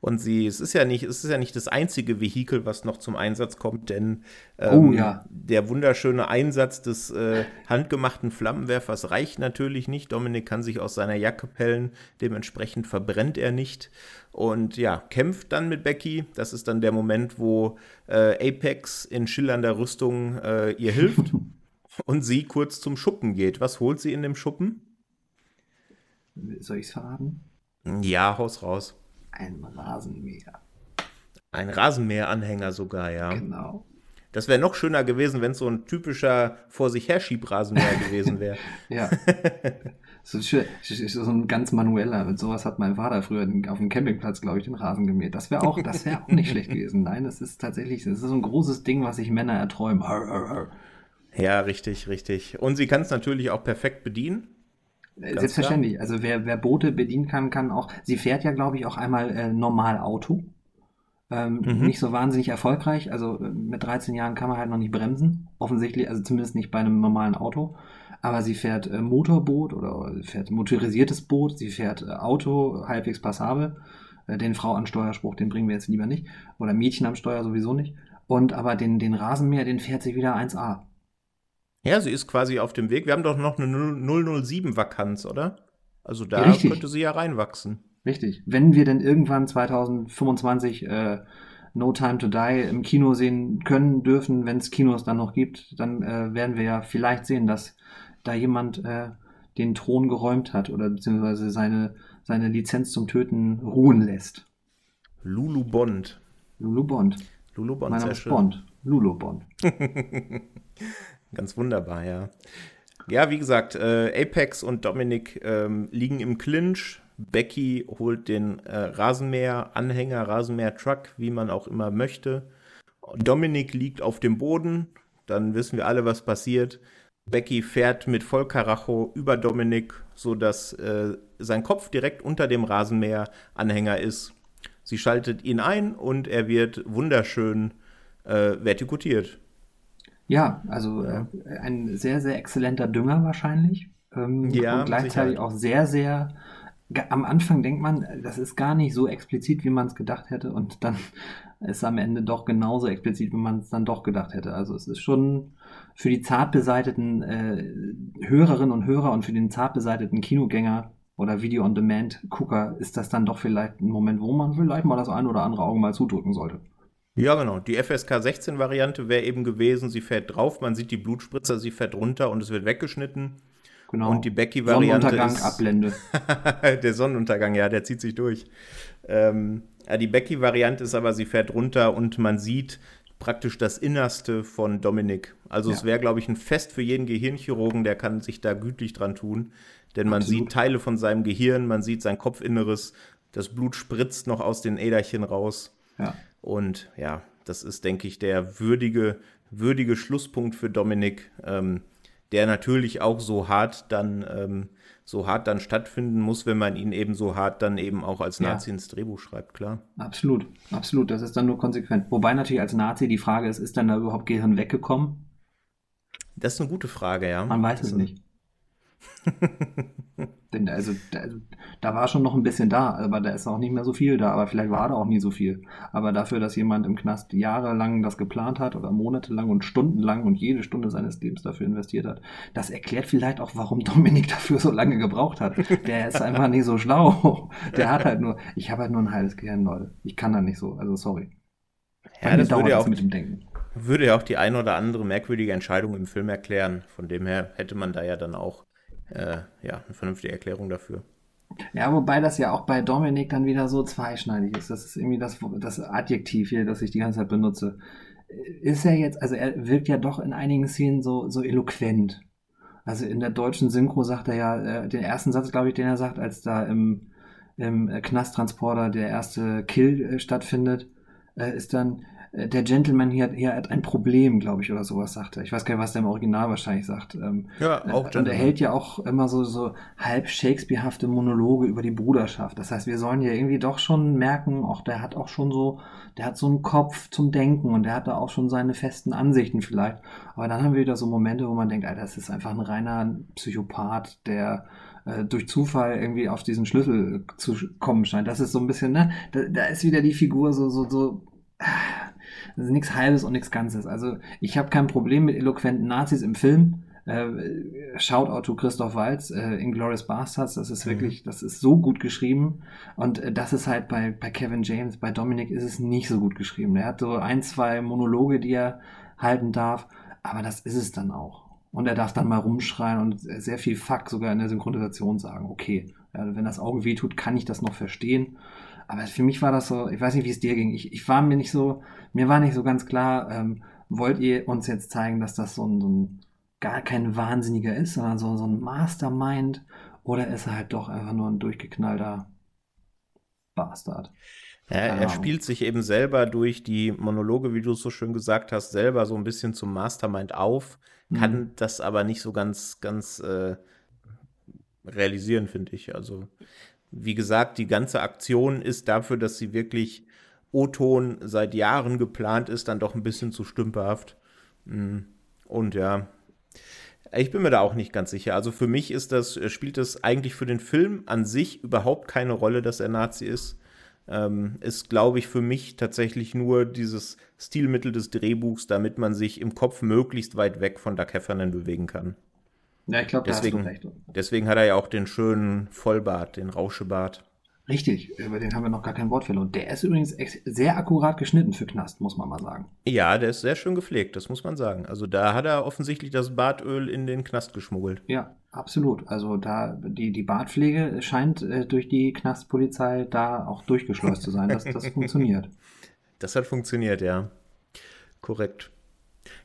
und sie, es ist ja nicht, es ist ja nicht das einzige Vehikel, was noch zum Einsatz kommt, denn ähm, oh, ja. der wunderschöne Einsatz des äh, handgemachten Flammenwerfers reicht natürlich nicht. Dominik kann sich aus seiner Jacke pellen, dementsprechend verbrennt er nicht. Und ja, kämpft dann mit Becky. Das ist dann der Moment, wo äh, Apex in schillernder Rüstung äh, ihr hilft und sie kurz zum Schuppen geht. Was holt sie in dem Schuppen? Soll ich es verraten? Ja, haus raus. Ein Rasenmäher. Ein Rasenmäheranhänger sogar, ja. Genau. Das wäre noch schöner gewesen, wenn es so ein typischer vor sich her Schiebrasenmäher gewesen wäre. ja. So, so ein ganz manueller. Mit sowas hat mein Vater früher auf dem Campingplatz, glaube ich, den Rasen gemäht. Das wäre auch, das auch nicht schlecht gewesen. Nein, das ist tatsächlich, das ist so ein großes Ding, was sich Männer erträumen. Ja, richtig, richtig. Und sie kann es natürlich auch perfekt bedienen. Ganz Selbstverständlich. Klar. Also wer, wer Boote bedienen kann, kann auch. Sie fährt ja, glaube ich, auch einmal äh, normal Auto. Ähm, mhm. Nicht so wahnsinnig erfolgreich. Also äh, mit 13 Jahren kann man halt noch nicht bremsen. Offensichtlich, also zumindest nicht bei einem normalen Auto. Aber sie fährt äh, Motorboot oder fährt motorisiertes Boot. Sie fährt äh, Auto halbwegs passabel. Äh, den Frau an Steuerspruch, den bringen wir jetzt lieber nicht. Oder Mädchen am Steuer sowieso nicht. Und aber den, den Rasenmäher, den fährt sie wieder 1A. Ja, sie ist quasi auf dem Weg. Wir haben doch noch eine 007-Vakanz, oder? Also da Richtig. könnte sie ja reinwachsen. Richtig. Wenn wir denn irgendwann 2025 äh, No Time to Die im Kino sehen können, dürfen, wenn es Kinos dann noch gibt, dann äh, werden wir ja vielleicht sehen, dass da jemand äh, den Thron geräumt hat oder beziehungsweise seine, seine Lizenz zum Töten ruhen lässt. Lulu Bond. Lulu Bond. Lulu Bond, mein Name ist Bond. Lulu Bond. Ganz wunderbar, ja. Ja, wie gesagt, äh, Apex und Dominik ähm, liegen im Clinch. Becky holt den äh, Rasenmäher-Anhänger, Rasenmäher-Truck, wie man auch immer möchte. Dominik liegt auf dem Boden. Dann wissen wir alle, was passiert. Becky fährt mit Vollkaracho über Dominik, sodass äh, sein Kopf direkt unter dem Rasenmäher-Anhänger ist. Sie schaltet ihn ein und er wird wunderschön äh, vertikutiert. Ja, also äh, ein sehr, sehr exzellenter Dünger wahrscheinlich. Ähm, ja, und gleichzeitig auch sehr, sehr. Am Anfang denkt man, das ist gar nicht so explizit, wie man es gedacht hätte, und dann ist am Ende doch genauso explizit, wie man es dann doch gedacht hätte. Also es ist schon für die zart beseiteten äh, Hörerinnen und Hörer und für den zart beseiteten Kinogänger oder Video-on-Demand-Gucker ist das dann doch vielleicht ein Moment, wo man vielleicht mal das ein oder andere Auge mal zudrücken sollte. Ja, genau. Die FSK 16-Variante wäre eben gewesen, sie fährt drauf, man sieht die Blutspritzer, sie fährt runter und es wird weggeschnitten. Genau. Und die Becky-Variante Sonnenuntergang, ist... Ablende. der Sonnenuntergang, ja, der zieht sich durch. Ähm, die Becky-Variante ist aber, sie fährt runter und man sieht praktisch das Innerste von Dominik. Also ja. es wäre, glaube ich, ein Fest für jeden Gehirnchirurgen, der kann sich da gütlich dran tun. Denn man Absolut. sieht Teile von seinem Gehirn, man sieht sein Kopfinneres, das Blut spritzt noch aus den Äderchen raus. Ja. Und ja, das ist, denke ich, der würdige, würdige Schlusspunkt für Dominik, ähm, der natürlich auch so hart dann ähm, so hart dann stattfinden muss, wenn man ihn eben so hart dann eben auch als Nazi ja. ins Drehbuch schreibt, klar. Absolut, absolut. Das ist dann nur konsequent. Wobei natürlich als Nazi die Frage ist, ist dann da überhaupt Gehirn weggekommen? Das ist eine gute Frage, ja. Man weiß es nicht. Denn also da, also, da war schon noch ein bisschen da, aber da ist auch nicht mehr so viel da. Aber vielleicht war da auch nie so viel. Aber dafür, dass jemand im Knast jahrelang das geplant hat oder monatelang und stundenlang und jede Stunde seines Lebens dafür investiert hat, das erklärt vielleicht auch, warum Dominik dafür so lange gebraucht hat. Der ist einfach nicht so schlau. Der hat halt nur, ich habe halt nur ein heiles Gehirn, Leute. Ich kann da nicht so, also sorry. Ja, das würde ja auch mit dem Denken würde ja auch die ein oder andere merkwürdige Entscheidung im Film erklären. Von dem her hätte man da ja dann auch äh, ja, eine vernünftige Erklärung dafür. Ja, wobei das ja auch bei Dominik dann wieder so zweischneidig ist. Das ist irgendwie das, das Adjektiv hier, das ich die ganze Zeit benutze. ist er jetzt, also er wirkt ja doch in einigen Szenen so, so eloquent. Also in der deutschen Synchro sagt er ja, äh, den ersten Satz, glaube ich, den er sagt, als da im, im Knasttransporter der erste Kill äh, stattfindet, äh, ist dann, der Gentleman hier, hier hat ein Problem, glaube ich, oder sowas sagt er. Ich weiß gar nicht, was der im Original wahrscheinlich sagt. Ähm, ja, auch Gentleman. Und er hält ja auch immer so, so halb Shakespearehafte Monologe über die Bruderschaft. Das heißt, wir sollen ja irgendwie doch schon merken, auch der hat auch schon so, der hat so einen Kopf zum Denken und der hat da auch schon seine festen Ansichten vielleicht. Aber dann haben wir wieder so Momente, wo man denkt, Alter, das ist einfach ein reiner Psychopath, der äh, durch Zufall irgendwie auf diesen Schlüssel zu kommen scheint. Das ist so ein bisschen, ne? Da, da ist wieder die Figur so, so, so. Das ist nichts Halbes und nichts Ganzes. Also ich habe kein Problem mit eloquenten Nazis im Film. Äh, Shoutout to Christoph Waltz, äh, Inglourious Bastards, das ist mhm. wirklich, das ist so gut geschrieben und äh, das ist halt bei, bei Kevin James, bei Dominic ist es nicht so gut geschrieben. Er hat so ein, zwei Monologe, die er halten darf, aber das ist es dann auch. Und er darf dann mal rumschreien und sehr viel Fuck sogar in der Synchronisation sagen. Okay, ja, wenn das Auge wehtut, kann ich das noch verstehen. Aber für mich war das so, ich weiß nicht, wie es dir ging. Ich, ich war mir nicht so, mir war nicht so ganz klar, ähm, wollt ihr uns jetzt zeigen, dass das so ein, so ein gar kein Wahnsinniger ist, sondern so, so ein Mastermind oder ist er halt doch einfach nur ein durchgeknallter Bastard? Ja, er spielt sich eben selber durch die Monologe, wie du es so schön gesagt hast, selber so ein bisschen zum Mastermind auf, kann mhm. das aber nicht so ganz, ganz äh, realisieren, finde ich. Also wie gesagt, die ganze Aktion ist dafür, dass sie wirklich O-Ton seit Jahren geplant ist, dann doch ein bisschen zu stümperhaft. Mm. Und ja, ich bin mir da auch nicht ganz sicher. Also für mich ist das, spielt das eigentlich für den Film an sich überhaupt keine Rolle, dass er Nazi ist. Ähm, ist, glaube ich, für mich tatsächlich nur dieses Stilmittel des Drehbuchs, damit man sich im Kopf möglichst weit weg von Doug Heffernan bewegen kann. Ja, ich glaube, deswegen, deswegen hat er ja auch den schönen Vollbart, den Rauschebart. Richtig, über den haben wir noch gar kein Wort verloren. Der ist übrigens sehr akkurat geschnitten für Knast, muss man mal sagen. Ja, der ist sehr schön gepflegt, das muss man sagen. Also da hat er offensichtlich das Bartöl in den Knast geschmuggelt. Ja, absolut. Also da die, die Bartpflege scheint äh, durch die Knastpolizei da auch durchgeschleust zu sein. Das, das funktioniert. Das hat funktioniert, ja. Korrekt.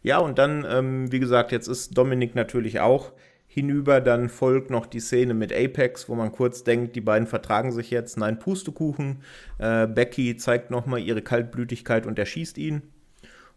Ja, und dann, ähm, wie gesagt, jetzt ist Dominik natürlich auch hinüber. Dann folgt noch die Szene mit Apex, wo man kurz denkt, die beiden vertragen sich jetzt. Nein, Pustekuchen. Äh, Becky zeigt nochmal ihre Kaltblütigkeit und erschießt ihn.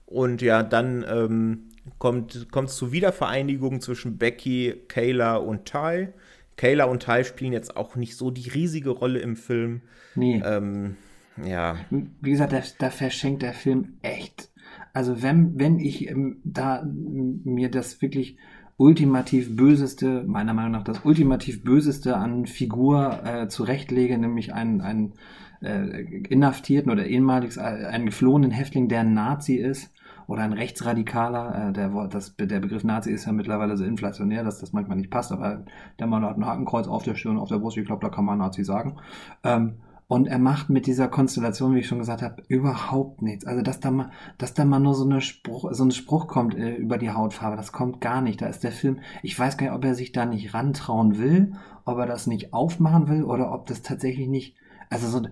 Und ja, dann ähm, kommt es zur Wiedervereinigung zwischen Becky, Kayla und Ty. Kayla und Ty spielen jetzt auch nicht so die riesige Rolle im Film. Nee. Ähm, ja. Wie gesagt, da, da, verschenkt der Film echt. Also wenn, wenn ich ähm, da mir das wirklich ultimativ böseste, meiner Meinung nach das ultimativ böseste an Figur äh, zurechtlege, nämlich einen, einen äh, inhaftierten oder ehemaligs äh, einen geflohenen Häftling, der ein Nazi ist oder ein Rechtsradikaler. Äh, der, das, der Begriff Nazi ist ja mittlerweile so inflationär, dass das manchmal nicht passt, aber der Mann hat ein Hakenkreuz auf der Stirn, auf der Brust, ich glaube, da kann man Nazi sagen. Ähm, und er macht mit dieser Konstellation, wie ich schon gesagt habe, überhaupt nichts. Also, dass da mal, dass da mal nur so, eine Spruch, so ein Spruch kommt äh, über die Hautfarbe, das kommt gar nicht. Da ist der Film, ich weiß gar nicht, ob er sich da nicht rantrauen will, ob er das nicht aufmachen will oder ob das tatsächlich nicht, also so,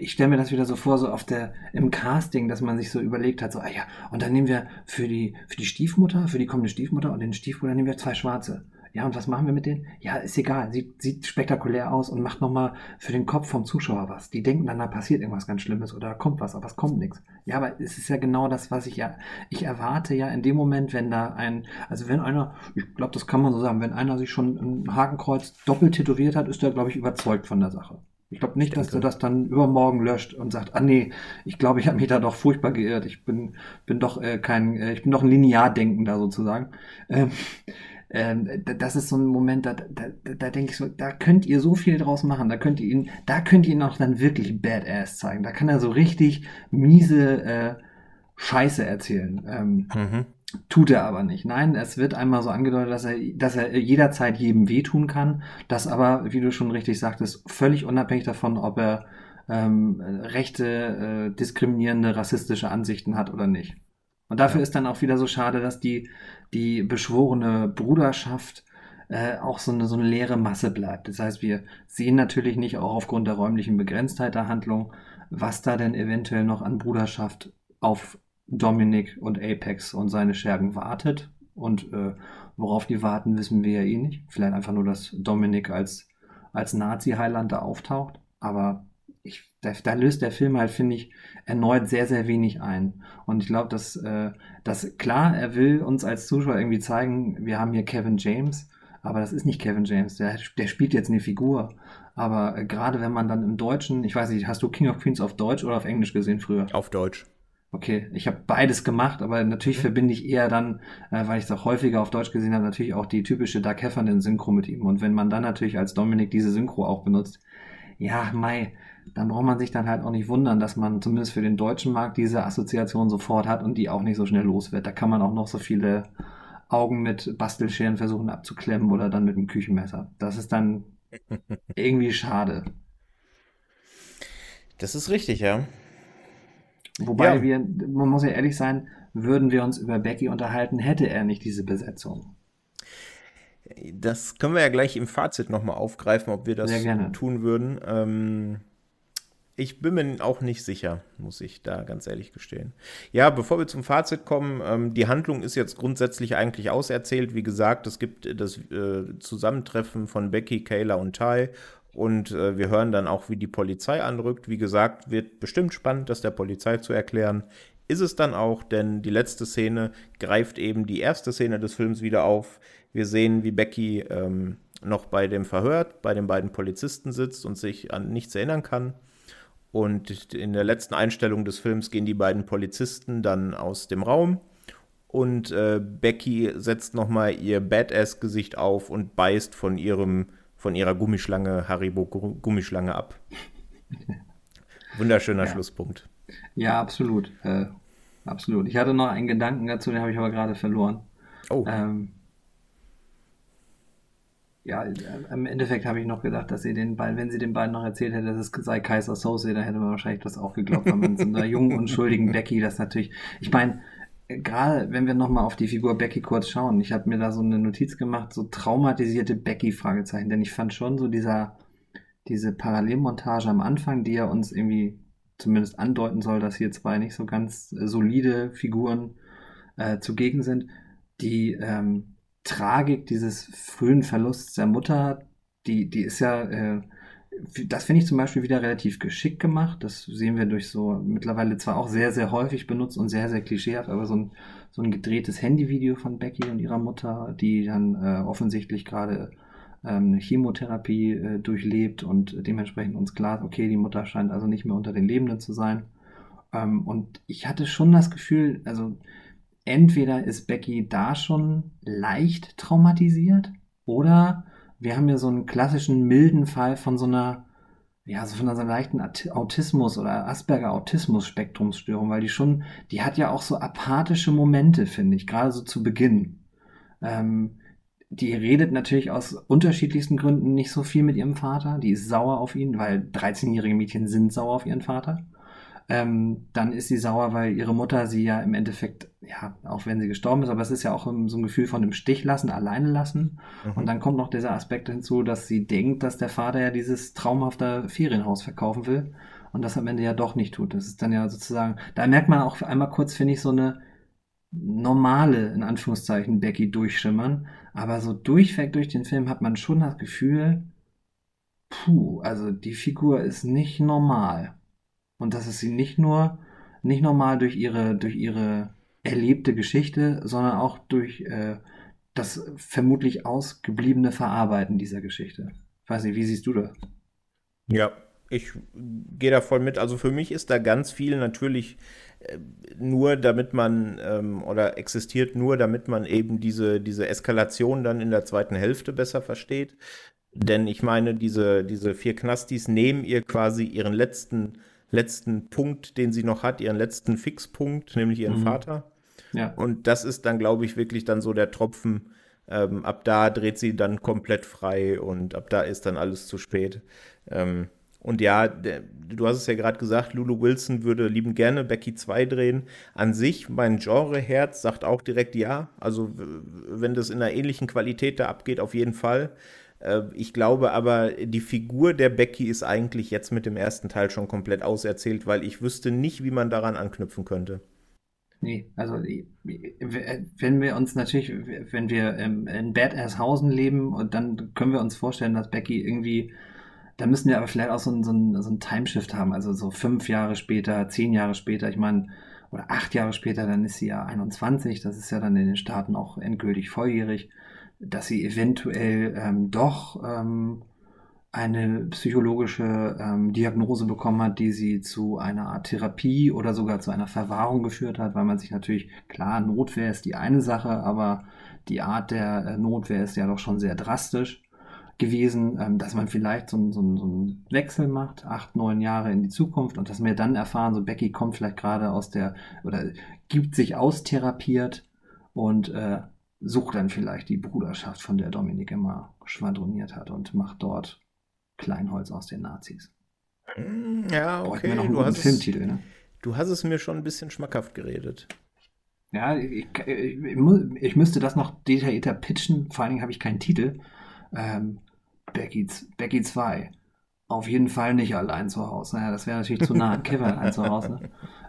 ich stelle mir das wieder so vor, so auf der, im Casting, dass man sich so überlegt hat, so, ah ja, und dann nehmen wir für die, für die Stiefmutter, für die kommende Stiefmutter und den Stiefbruder nehmen wir zwei Schwarze. Ja, und was machen wir mit denen? Ja, ist egal. Sieht, sieht spektakulär aus und macht nochmal für den Kopf vom Zuschauer was. Die denken dann, da passiert irgendwas ganz Schlimmes oder da kommt was, aber es kommt nichts. Ja, aber es ist ja genau das, was ich ja, ich erwarte ja in dem Moment, wenn da ein, also wenn einer, ich glaube, das kann man so sagen, wenn einer sich schon ein Hakenkreuz doppelt tätowiert hat, ist er, glaube ich, überzeugt von der Sache. Ich glaube nicht, dass er das dann übermorgen löscht und sagt, ah nee, ich glaube, ich habe mich da doch furchtbar geirrt. Ich bin, bin doch äh, kein, äh, ich bin doch ein Lineardenkender sozusagen. Ähm, ähm, das ist so ein Moment, da, da, da denke ich so, da könnt ihr so viel draus machen, da könnt ihr ihn, da könnt ihr ihn auch dann wirklich Badass zeigen. Da kann er so richtig miese äh, Scheiße erzählen. Ähm, mhm. Tut er aber nicht. Nein, es wird einmal so angedeutet, dass er, dass er jederzeit jedem wehtun kann. Das aber, wie du schon richtig sagtest, völlig unabhängig davon, ob er ähm, rechte, äh, diskriminierende, rassistische Ansichten hat oder nicht. Und dafür ja. ist dann auch wieder so schade, dass die, die beschworene Bruderschaft äh, auch so eine, so eine leere Masse bleibt. Das heißt, wir sehen natürlich nicht auch aufgrund der räumlichen Begrenztheit der Handlung, was da denn eventuell noch an Bruderschaft auf Dominic und Apex und seine Schergen wartet. Und äh, worauf die warten, wissen wir ja eh nicht. Vielleicht einfach nur, dass Dominic als, als Nazi-Highlander auftaucht. Aber da, da, löst der Film halt, finde ich, erneut sehr, sehr wenig ein. Und ich glaube, dass, äh, dass klar, er will uns als Zuschauer irgendwie zeigen, wir haben hier Kevin James, aber das ist nicht Kevin James, der, der spielt jetzt eine Figur. Aber äh, gerade wenn man dann im Deutschen, ich weiß nicht, hast du King of Queens auf Deutsch oder auf Englisch gesehen früher? Auf Deutsch. Okay, ich habe beides gemacht, aber natürlich mhm. verbinde ich eher dann, äh, weil ich es auch häufiger auf Deutsch gesehen habe, natürlich auch die typische Doug Heffernan-Synchro mit ihm. Und wenn man dann natürlich als Dominik diese Synchro auch benutzt, ja, Mai, dann braucht man sich dann halt auch nicht wundern, dass man zumindest für den deutschen Markt diese Assoziation sofort hat und die auch nicht so schnell los wird. Da kann man auch noch so viele Augen mit Bastelscheren versuchen abzuklemmen oder dann mit einem Küchenmesser. Das ist dann irgendwie schade. Das ist richtig, ja. Wobei ja. wir, man muss ja ehrlich sein, würden wir uns über Becky unterhalten, hätte er nicht diese Besetzung. Das können wir ja gleich im Fazit nochmal aufgreifen, ob wir das tun würden. Ähm, ich bin mir auch nicht sicher, muss ich da ganz ehrlich gestehen. Ja, bevor wir zum Fazit kommen, ähm, die Handlung ist jetzt grundsätzlich eigentlich auserzählt. Wie gesagt, es gibt das äh, Zusammentreffen von Becky, Kayla und Ty und äh, wir hören dann auch, wie die Polizei anrückt. Wie gesagt, wird bestimmt spannend, das der Polizei zu erklären. Ist es dann auch, denn die letzte Szene greift eben die erste Szene des Films wieder auf. Wir sehen, wie Becky ähm, noch bei dem Verhör bei den beiden Polizisten sitzt und sich an nichts erinnern kann. Und in der letzten Einstellung des Films gehen die beiden Polizisten dann aus dem Raum und äh, Becky setzt nochmal ihr Badass-Gesicht auf und beißt von ihrem von ihrer Gummischlange, Haribo Gummischlange ab. Wunderschöner ja. Schlusspunkt. Ja, absolut. Äh, absolut. Ich hatte noch einen Gedanken dazu, den habe ich aber gerade verloren. Oh. Ähm, ja, im Endeffekt habe ich noch gedacht, dass sie den beiden, wenn sie den beiden noch erzählt hätte, dass es sei Kaiser Soße, dann hätte man wahrscheinlich das auch geglaubt, weil man so einer jungen, unschuldigen Becky das natürlich. Ich meine, gerade wenn wir nochmal auf die Figur Becky kurz schauen, ich habe mir da so eine Notiz gemacht, so traumatisierte Becky Fragezeichen, denn ich fand schon so dieser, diese Parallelmontage am Anfang, die ja uns irgendwie zumindest andeuten soll, dass hier zwei nicht so ganz äh, solide Figuren äh, zugegen sind, die ähm, Tragik dieses frühen Verlusts der Mutter, die, die ist ja äh, das finde ich zum Beispiel wieder relativ geschickt gemacht. Das sehen wir durch so mittlerweile zwar auch sehr, sehr häufig benutzt und sehr, sehr klischeehaft, aber so ein, so ein gedrehtes Handyvideo von Becky und ihrer Mutter, die dann äh, offensichtlich gerade ähm, eine Chemotherapie äh, durchlebt und dementsprechend uns klar, okay, die Mutter scheint also nicht mehr unter den Lebenden zu sein. Ähm, und ich hatte schon das Gefühl, also entweder ist Becky da schon leicht traumatisiert oder wir haben ja so einen klassischen milden Fall von so einer, ja, so von einer leichten Autismus oder Asperger-Autismus-Spektrumsstörung, weil die schon, die hat ja auch so apathische Momente, finde ich, gerade so zu Beginn. Ähm, die redet natürlich aus unterschiedlichsten Gründen nicht so viel mit ihrem Vater. Die ist sauer auf ihn, weil 13-jährige Mädchen sind sauer auf ihren Vater. Ähm, dann ist sie sauer, weil ihre Mutter sie ja im Endeffekt, ja, auch wenn sie gestorben ist, aber es ist ja auch so ein Gefühl von im Stich lassen, alleine lassen. Mhm. Und dann kommt noch dieser Aspekt hinzu, dass sie denkt, dass der Vater ja dieses traumhafte Ferienhaus verkaufen will und das am Ende ja doch nicht tut. Das ist dann ja sozusagen, da merkt man auch einmal kurz, finde ich, so eine normale, in Anführungszeichen, Becky durchschimmern. Aber so durchweg durch den Film hat man schon das Gefühl, puh, also die Figur ist nicht normal. Und das ist sie nicht nur, nicht normal durch ihre, durch ihre erlebte Geschichte, sondern auch durch äh, das vermutlich ausgebliebene Verarbeiten dieser Geschichte. Ich weiß nicht, wie siehst du das? Ja, ich gehe da voll mit. Also für mich ist da ganz viel natürlich äh, nur, damit man ähm, oder existiert nur, damit man eben diese, diese Eskalation dann in der zweiten Hälfte besser versteht. Denn ich meine, diese, diese vier Knastis nehmen ihr quasi ihren letzten letzten Punkt, den sie noch hat, ihren letzten Fixpunkt, nämlich ihren mhm. Vater. Ja. Und das ist dann, glaube ich, wirklich dann so der Tropfen. Ähm, ab da dreht sie dann komplett frei und ab da ist dann alles zu spät. Ähm, und ja, der, du hast es ja gerade gesagt, Lulu Wilson würde lieben gerne Becky 2 drehen. An sich, mein Genreherz sagt auch direkt ja. Also, wenn das in einer ähnlichen Qualität da abgeht, auf jeden Fall. Äh, ich glaube aber, die Figur der Becky ist eigentlich jetzt mit dem ersten Teil schon komplett auserzählt, weil ich wüsste nicht, wie man daran anknüpfen könnte. Nee, also wenn wir uns natürlich, wenn wir in Bad Asshausen leben und dann können wir uns vorstellen, dass Becky irgendwie, da müssen wir aber vielleicht auch so ein, so ein, so ein Timeshift haben, also so fünf Jahre später, zehn Jahre später, ich meine, oder acht Jahre später, dann ist sie ja 21, das ist ja dann in den Staaten auch endgültig volljährig, dass sie eventuell ähm, doch ähm, eine psychologische ähm, Diagnose bekommen hat, die sie zu einer Art Therapie oder sogar zu einer Verwahrung geführt hat, weil man sich natürlich, klar, Notwehr ist die eine Sache, aber die Art der äh, Notwehr ist ja doch schon sehr drastisch gewesen, ähm, dass man vielleicht so, so, so einen Wechsel macht, acht, neun Jahre in die Zukunft und dass wir dann erfahren, so Becky kommt vielleicht gerade aus der oder gibt sich austherapiert und äh, sucht dann vielleicht die Bruderschaft, von der Dominik immer schwadroniert hat und macht dort Kleinholz aus den Nazis. Hm, ja, okay. Mir noch einen du, hast Filmtitel, es, ne? du hast es mir schon ein bisschen schmackhaft geredet. Ja, ich, ich, ich müsste das noch detaillierter pitchen. Vor allen Dingen habe ich keinen Titel. Ähm, Becky, Becky 2. Auf jeden Fall nicht allein zu Hause. Naja, das wäre natürlich zu nah an Kevin allein zu Hause.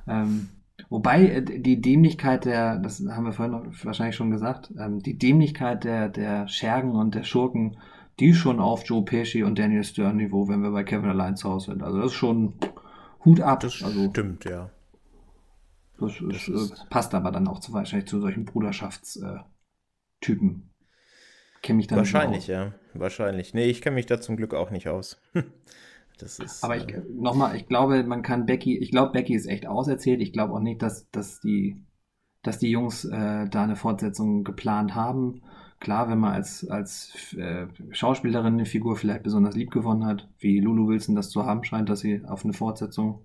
Ähm, wobei äh, die Dämlichkeit der, das haben wir vorhin wahrscheinlich schon gesagt, ähm, die Dämlichkeit der, der Schergen und der Schurken die schon auf Joe Pesci und Daniel Stern Niveau, wenn wir bei Kevin allein zu Hause sind. Also das ist schon Hut ab. Das also, stimmt, ja. Das, ist, das ist, passt aber dann auch zu, wahrscheinlich zu solchen Bruderschaftstypen. Kenne mich dann Wahrscheinlich, ja. Wahrscheinlich. Nee, ich kenne mich da zum Glück auch nicht aus. das ist. Aber ich, äh, nochmal, ich glaube, man kann Becky, ich glaube, Becky ist echt auserzählt. Ich glaube auch nicht, dass, dass die, dass die Jungs äh, da eine Fortsetzung geplant haben. Klar, wenn man als, als äh, Schauspielerin eine Figur vielleicht besonders lieb gewonnen hat, wie Lulu Wilson das zu haben scheint, dass sie auf eine Fortsetzung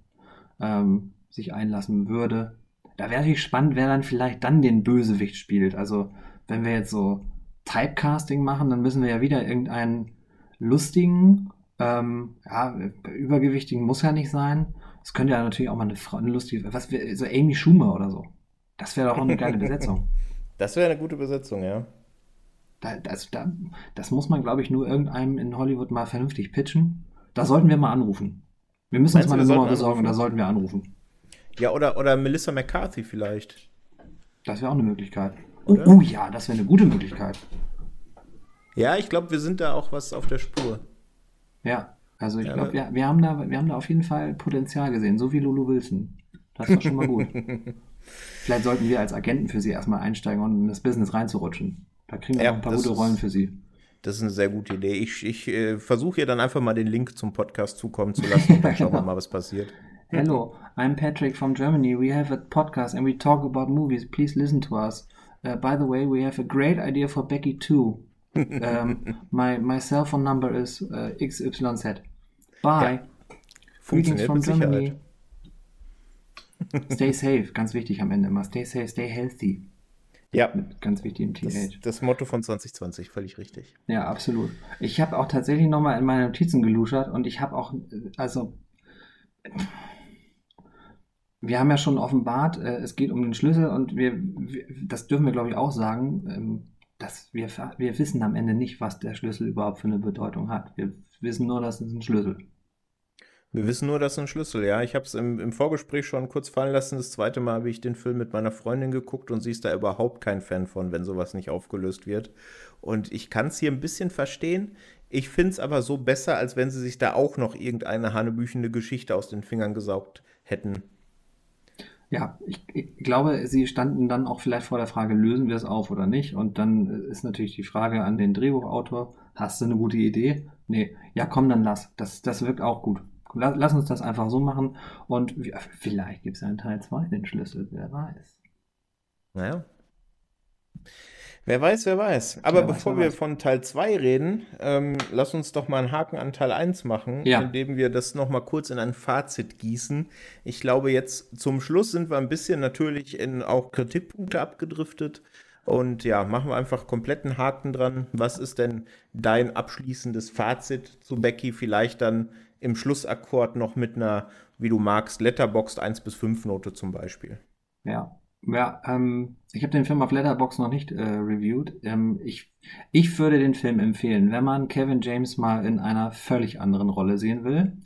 ähm, sich einlassen würde. Da wäre natürlich spannend, wer dann vielleicht dann den Bösewicht spielt. Also, wenn wir jetzt so Typecasting machen, dann müssen wir ja wieder irgendeinen lustigen, ähm, ja, übergewichtigen muss ja nicht sein. Es könnte ja natürlich auch mal eine, Frau, eine lustige, was so Amy Schumer oder so. Das wäre doch auch eine geile Besetzung. Das wäre eine gute Besetzung, ja. Da, das, da, das muss man, glaube ich, nur irgendeinem in Hollywood mal vernünftig pitchen. Da sollten wir mal anrufen. Wir müssen Meinst uns mal eine Nummer besorgen, da sollten wir anrufen. Ja, oder, oder Melissa McCarthy vielleicht. Das wäre auch eine Möglichkeit. Oh, oh, ja, das wäre eine gute Möglichkeit. Ja, ich glaube, wir sind da auch was auf der Spur. Ja, also ich ja, glaube, wir, wir, haben da, wir haben da auf jeden Fall Potenzial gesehen, so wie Lulu Wilson. Das war schon mal gut. Vielleicht sollten wir als Agenten für sie erstmal einsteigen und in das Business reinzurutschen. Da kriegen wir ja, ein paar gute Rollen für Sie. Das ist eine sehr gute Idee. Ich, ich äh, versuche ihr dann einfach mal den Link zum Podcast zukommen zu lassen und dann schauen wir mal, was passiert. Hello, I'm Patrick from Germany. We have a podcast and we talk about movies. Please listen to us. Uh, by the way, we have a great idea for Becky too. Um, my, my cell phone number is uh, XYZ. Bye. Ja. Greetings from Germany. stay safe, ganz wichtig am Ende immer. Stay safe, stay healthy. Ja. Mit ganz wichtigem TH. Das, das, Motto von 2020, völlig richtig. Ja, absolut. Ich habe auch tatsächlich nochmal in meine Notizen geluschert und ich habe auch, also, wir haben ja schon offenbart, äh, es geht um den Schlüssel und wir, wir das dürfen wir glaube ich auch sagen, dass wir, wir wissen am Ende nicht, was der Schlüssel überhaupt für eine Bedeutung hat. Wir wissen nur, dass es ein Schlüssel ist. Wir wissen nur, das ist ein Schlüssel, ja. Ich habe es im, im, Vorgespräch schon kurz fallen lassen. Das zweite Mal habe ich den Film mit meiner Freundin geguckt und sie ist da überhaupt kein Fan von, wenn sowas nicht aufgelöst wird. Und ich kann es hier ein bisschen verstehen. Ich finde es aber so besser, als wenn sie sich da auch noch irgendeine hanebüchende Geschichte aus den Fingern gesaugt hätten. Ja, ich, ich, glaube, sie standen dann auch vielleicht vor der Frage, lösen wir es auf oder nicht? Und dann ist natürlich die Frage an den Drehbuchautor, hast du eine gute Idee? Nee, ja komm, dann lass. Das, das wirkt auch gut. Lass uns das einfach so machen und vielleicht gibt es ja in Teil 2 den Schlüssel, wer weiß. Naja. Wer weiß, wer weiß. Aber wer bevor weiß, wir weiß. von Teil 2 reden, ähm, lass uns doch mal einen Haken an Teil 1 machen, ja. indem wir das nochmal kurz in ein Fazit gießen. Ich glaube, jetzt zum Schluss sind wir ein bisschen natürlich in auch Kritikpunkte abgedriftet. Und ja, machen wir einfach kompletten Haken dran. Was ist denn dein abschließendes Fazit zu Becky? Vielleicht dann im Schlussakkord noch mit einer, wie du magst, Letterboxd 1 bis 5 Note zum Beispiel. Ja. Ja, ähm, ich habe den Film auf Letterbox noch nicht äh, reviewed. Ähm, ich, ich würde den Film empfehlen, wenn man Kevin James mal in einer völlig anderen Rolle sehen will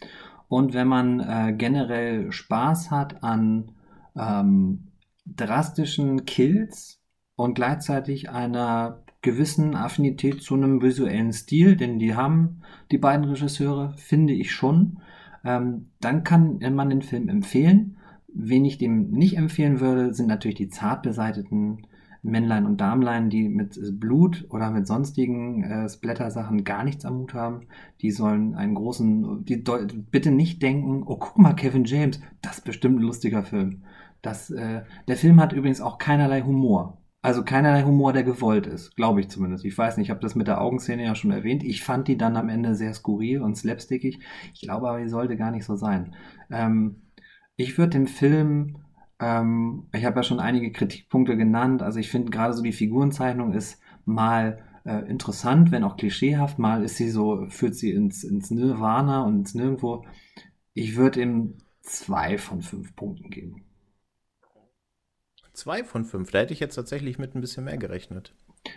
und wenn man äh, generell Spaß hat an ähm, drastischen Kills und gleichzeitig einer gewissen Affinität zu einem visuellen Stil, den die haben, die beiden Regisseure, finde ich schon. Ähm, dann kann man den Film empfehlen. Wen ich dem nicht empfehlen würde, sind natürlich die zart beseiteten Männlein und Damlein, die mit Blut oder mit sonstigen äh, Splatter-Sachen gar nichts am Hut haben. Die sollen einen großen, die bitte nicht denken, oh guck mal, Kevin James, das ist bestimmt ein lustiger Film. Das, äh, der Film hat übrigens auch keinerlei Humor. Also keinerlei Humor, der gewollt ist, glaube ich zumindest. Ich weiß nicht, ich habe das mit der Augenszene ja schon erwähnt. Ich fand die dann am Ende sehr skurril und slapstickig. Ich glaube aber, die sollte gar nicht so sein. Ähm, ich würde dem Film, ähm, ich habe ja schon einige Kritikpunkte genannt. Also ich finde gerade so die Figurenzeichnung ist mal äh, interessant, wenn auch klischeehaft. Mal ist sie so, führt sie ins, ins Nirvana und ins Nirgendwo. Ich würde ihm zwei von fünf Punkten geben. Zwei von fünf. Da hätte ich jetzt tatsächlich mit ein bisschen mehr gerechnet.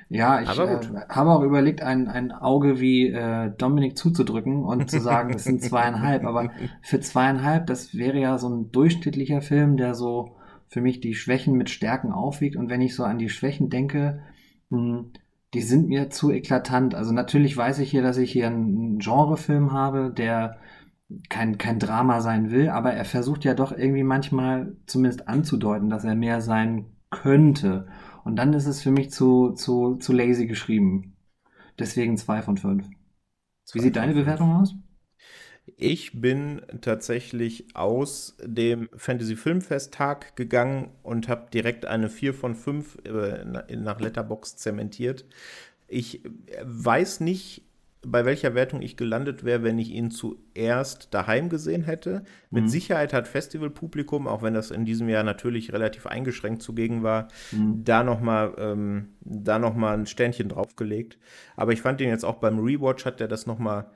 Ja, ich äh, habe auch überlegt, ein, ein Auge wie äh, Dominik zuzudrücken und zu sagen, das sind zweieinhalb. Aber für zweieinhalb, das wäre ja so ein durchschnittlicher Film, der so für mich die Schwächen mit Stärken aufwiegt. Und wenn ich so an die Schwächen denke, mh, hm, die sind mir zu eklatant. Also natürlich weiß ich hier, dass ich hier einen Genrefilm habe, der kein, kein Drama sein will, aber er versucht ja doch irgendwie manchmal zumindest anzudeuten, dass er mehr sein könnte. Und dann ist es für mich zu, zu, zu lazy geschrieben. Deswegen zwei von fünf. Wie sieht deine Bewertung aus? Ich bin tatsächlich aus dem Fantasy Filmfest-Tag gegangen und habe direkt eine 4 von 5 äh, nach Letterbox zementiert. Ich weiß nicht, bei welcher Wertung ich gelandet wäre, wenn ich ihn zuerst daheim gesehen hätte. Mit mhm. Sicherheit hat Festivalpublikum, auch wenn das in diesem Jahr natürlich relativ eingeschränkt zugegen war, mhm. da nochmal ähm, noch ein Sternchen draufgelegt. Aber ich fand ihn jetzt auch beim Rewatch hat er das nochmal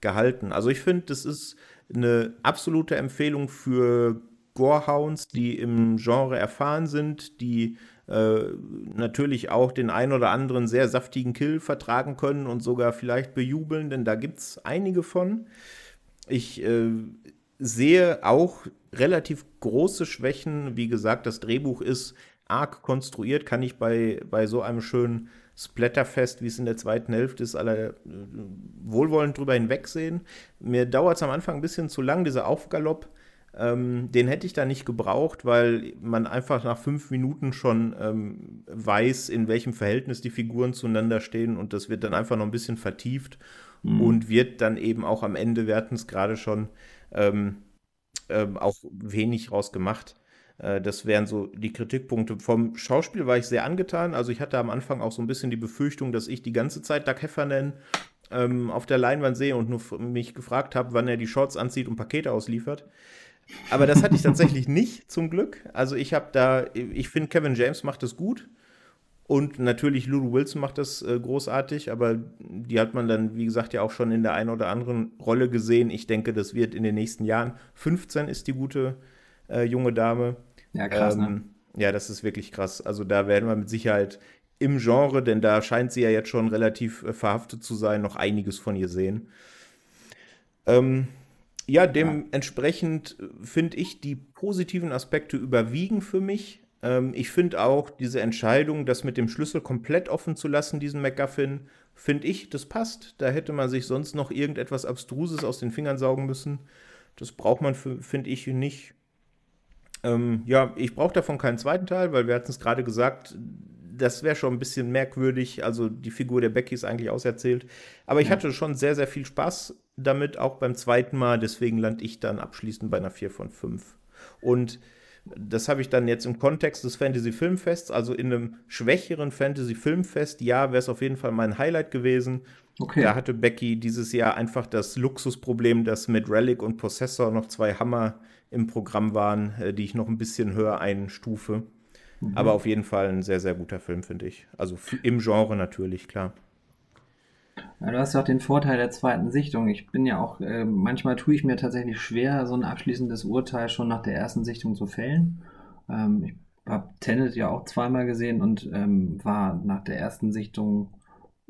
gehalten. Also ich finde, das ist eine absolute Empfehlung für Gorehounds, die im Genre erfahren sind, die äh, natürlich auch den ein oder anderen sehr saftigen Kill vertragen können und sogar vielleicht bejubeln, denn da gibt es einige von. Ich äh, sehe auch relativ große Schwächen. Wie gesagt, das Drehbuch ist arg konstruiert, kann ich bei, bei so einem schönen Splatterfest, wie es in der zweiten Hälfte ist, alle äh, wohlwollend drüber hinwegsehen. Mir dauert es am Anfang ein bisschen zu lang, dieser Aufgalopp ähm, den hätte ich da nicht gebraucht, weil man einfach nach fünf Minuten schon ähm, weiß, in welchem Verhältnis die Figuren zueinander stehen und das wird dann einfach noch ein bisschen vertieft mhm. und wird dann eben auch am Ende, wir hatten es gerade schon, ähm, ähm auch wenig rausgemacht. Äh, das wären so die Kritikpunkte. Vom Schauspiel war ich sehr angetan. Also ich hatte am Anfang auch so ein bisschen die Befürchtung, dass ich die ganze Zeit Doug Heffernan ähm, auf der Leinwand sehe und nur mich gefragt habe, wann er die Shorts anzieht und Pakete ausliefert. Aber das hatte ich tatsächlich nicht, zum Glück. Also ich habe da, ich finde, Kevin James macht das gut. Und natürlich Lulu Wilson macht das äh, großartig, aber die hat man dann, wie gesagt, ja auch schon in der einen oder anderen Rolle gesehen. Ich denke, das wird in den nächsten Jahren. 15 ist die gute äh, junge Dame. Ja, krass, ne? ähm, ne? Ja, das ist wirklich krass. Also da werden wir mit Sicherheit im Genre, denn da scheint sie ja jetzt schon relativ äh, verhaftet zu sein, noch einiges von ihr sehen. Ähm, ja, dementsprechend ja. finde ich, die positiven Aspekte überwiegen für mich. Ähm, ich finde auch diese Entscheidung, das mit dem Schlüssel komplett offen zu lassen, diesen MacGuffin, finde ich, das passt. Da hätte man sich sonst noch irgendetwas Abstruses aus den Fingern saugen müssen. Das braucht man, finde ich, nicht. Ähm, ja, ich brauche davon keinen zweiten Teil, weil wir hatten es gerade gesagt, das wäre schon ein bisschen merkwürdig. Also die Figur der Becky ist eigentlich auserzählt. Aber ich ja. hatte schon sehr, sehr viel Spaß damit, auch beim zweiten Mal. Deswegen lande ich dann abschließend bei einer 4 von 5. Und das habe ich dann jetzt im Kontext des Fantasy Filmfests, also in einem schwächeren Fantasy Filmfest, ja, wäre es auf jeden Fall mein Highlight gewesen. Okay. Da hatte Becky dieses Jahr einfach das Luxusproblem, dass mit Relic und Possessor noch zwei Hammer im Programm waren, äh, die ich noch ein bisschen höher einstufe. Mhm. Aber auf jeden Fall ein sehr, sehr guter Film, finde ich. Also im Genre natürlich, klar. Ja, du hast ja auch den Vorteil der zweiten Sichtung. Ich bin ja auch, äh, manchmal tue ich mir tatsächlich schwer, so ein abschließendes Urteil schon nach der ersten Sichtung zu fällen. Ähm, ich habe Tenet ja auch zweimal gesehen und ähm, war nach der ersten Sichtung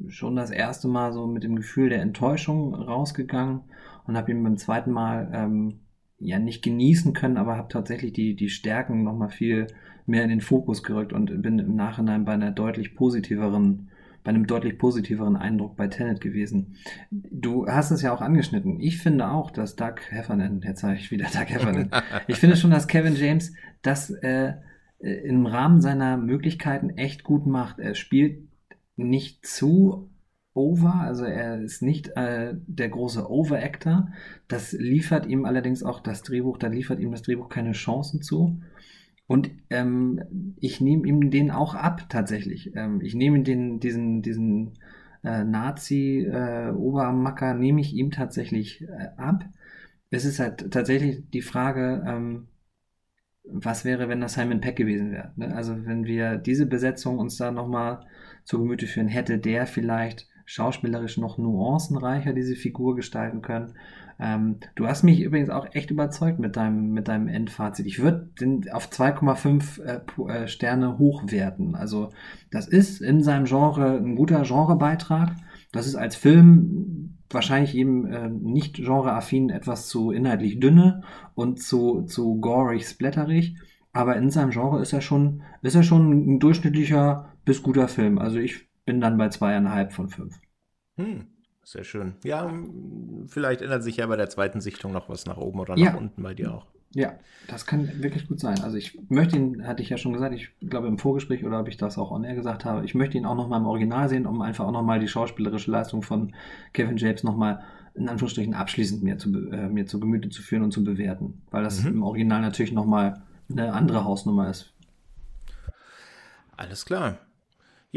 schon das erste Mal so mit dem Gefühl der Enttäuschung rausgegangen und habe ihn beim zweiten Mal ähm, ja nicht genießen können, aber habe tatsächlich die, die Stärken nochmal viel mehr in den Fokus gerückt und bin im Nachhinein bei einer deutlich positiveren, bei einem deutlich positiveren Eindruck bei Tenet gewesen. Du hast es ja auch angeschnitten. Ich finde auch, dass Doug Heffernan, jetzt sage ich wieder Doug Heffernan, ich finde schon, dass Kevin James das äh, im Rahmen seiner Möglichkeiten echt gut macht. Er spielt nicht zu over, also er ist nicht äh, der große Overactor. Das liefert ihm allerdings auch das Drehbuch, da liefert ihm das Drehbuch keine Chancen zu. Und ähm, ich nehme ihm den auch ab, tatsächlich. Ähm, ich nehme den, diesen, diesen äh, Nazi-Obermacker, äh, nehme ich ihm tatsächlich äh, ab. Es ist halt tatsächlich die Frage, ähm, was wäre, wenn das Simon Peck gewesen wäre. Ne? Also wenn wir diese Besetzung uns da nochmal zu Gemüte führen, hätte der vielleicht schauspielerisch noch nuancenreicher diese Figur gestalten können. Ähm, du hast mich übrigens auch echt überzeugt mit deinem, mit deinem Endfazit. Ich würde den auf 2,5 äh, äh, Sterne hochwerten. Also das ist in seinem Genre ein guter Genrebeitrag. Das ist als Film wahrscheinlich eben äh, nicht genreaffin etwas zu inhaltlich dünne und zu, zu gorig, splatterig. Aber in seinem Genre ist er schon, ist er schon ein durchschnittlicher bis guter Film. Also ich bin dann bei zweieinhalb von fünf. Hm, sehr schön. Ja, vielleicht ändert sich ja bei der zweiten Sichtung noch was nach oben oder nach ja. unten bei dir auch. Ja, das kann wirklich gut sein. Also ich möchte ihn, hatte ich ja schon gesagt, ich glaube im Vorgespräch oder ob ich das auch on air gesagt habe, ich möchte ihn auch nochmal im Original sehen, um einfach auch nochmal die schauspielerische Leistung von Kevin James nochmal in Anführungsstrichen abschließend mir zu, äh, mir zu Gemüte zu führen und zu bewerten. Weil das mhm. im Original natürlich nochmal eine andere Hausnummer ist. Alles klar.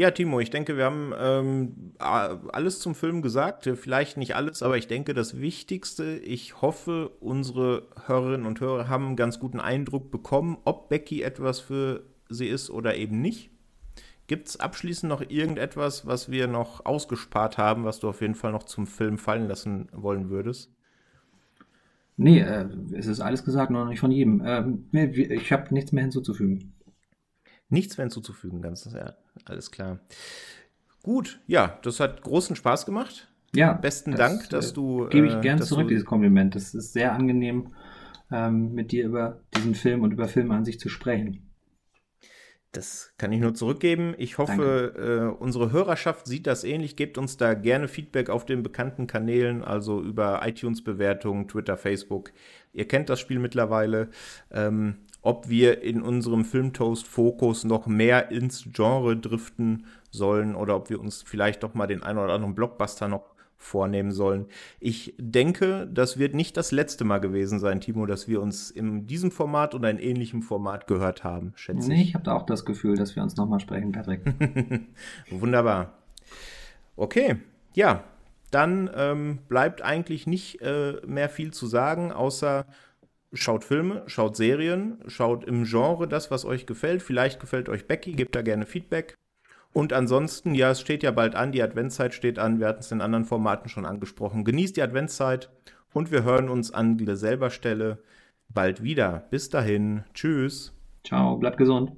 Ja, Timo, ich denke, wir haben ähm, alles zum Film gesagt. Vielleicht nicht alles, aber ich denke, das Wichtigste, ich hoffe, unsere Hörerinnen und Hörer haben einen ganz guten Eindruck bekommen, ob Becky etwas für sie ist oder eben nicht. Gibt es abschließend noch irgendetwas, was wir noch ausgespart haben, was du auf jeden Fall noch zum Film fallen lassen wollen würdest? Nee, äh, es ist alles gesagt, noch nicht von jedem. Ähm, ich habe nichts mehr hinzuzufügen. Nichts mehr hinzuzufügen, ganz ja, alles klar. Gut, ja, das hat großen Spaß gemacht. Ja. Besten das, Dank, dass äh, du. Gebe ich gern zurück, dieses Kompliment. Das ist sehr angenehm, ähm, mit dir über diesen Film und über Filme an sich zu sprechen. Das kann ich nur zurückgeben. Ich hoffe, äh, unsere Hörerschaft sieht das ähnlich. Gebt uns da gerne Feedback auf den bekannten Kanälen, also über iTunes-Bewertungen, Twitter, Facebook. Ihr kennt das Spiel mittlerweile. Ähm, ob wir in unserem Filmtoast-Fokus noch mehr ins Genre driften sollen oder ob wir uns vielleicht doch mal den einen oder anderen Blockbuster noch vornehmen sollen. Ich denke, das wird nicht das letzte Mal gewesen sein, Timo, dass wir uns in diesem Format oder in ähnlichem Format gehört haben, schätze nee, ich. ich habe auch das Gefühl, dass wir uns nochmal sprechen, Patrick. Wunderbar. Okay, ja, dann ähm, bleibt eigentlich nicht äh, mehr viel zu sagen, außer schaut Filme, schaut Serien, schaut im Genre das, was euch gefällt. Vielleicht gefällt euch Becky, gebt da gerne Feedback. Und ansonsten, ja, es steht ja bald an, die Adventszeit steht an, wir hatten es in anderen Formaten schon angesprochen. Genießt die Adventszeit und wir hören uns an derselben Stelle bald wieder. Bis dahin, tschüss. Ciao, bleibt gesund.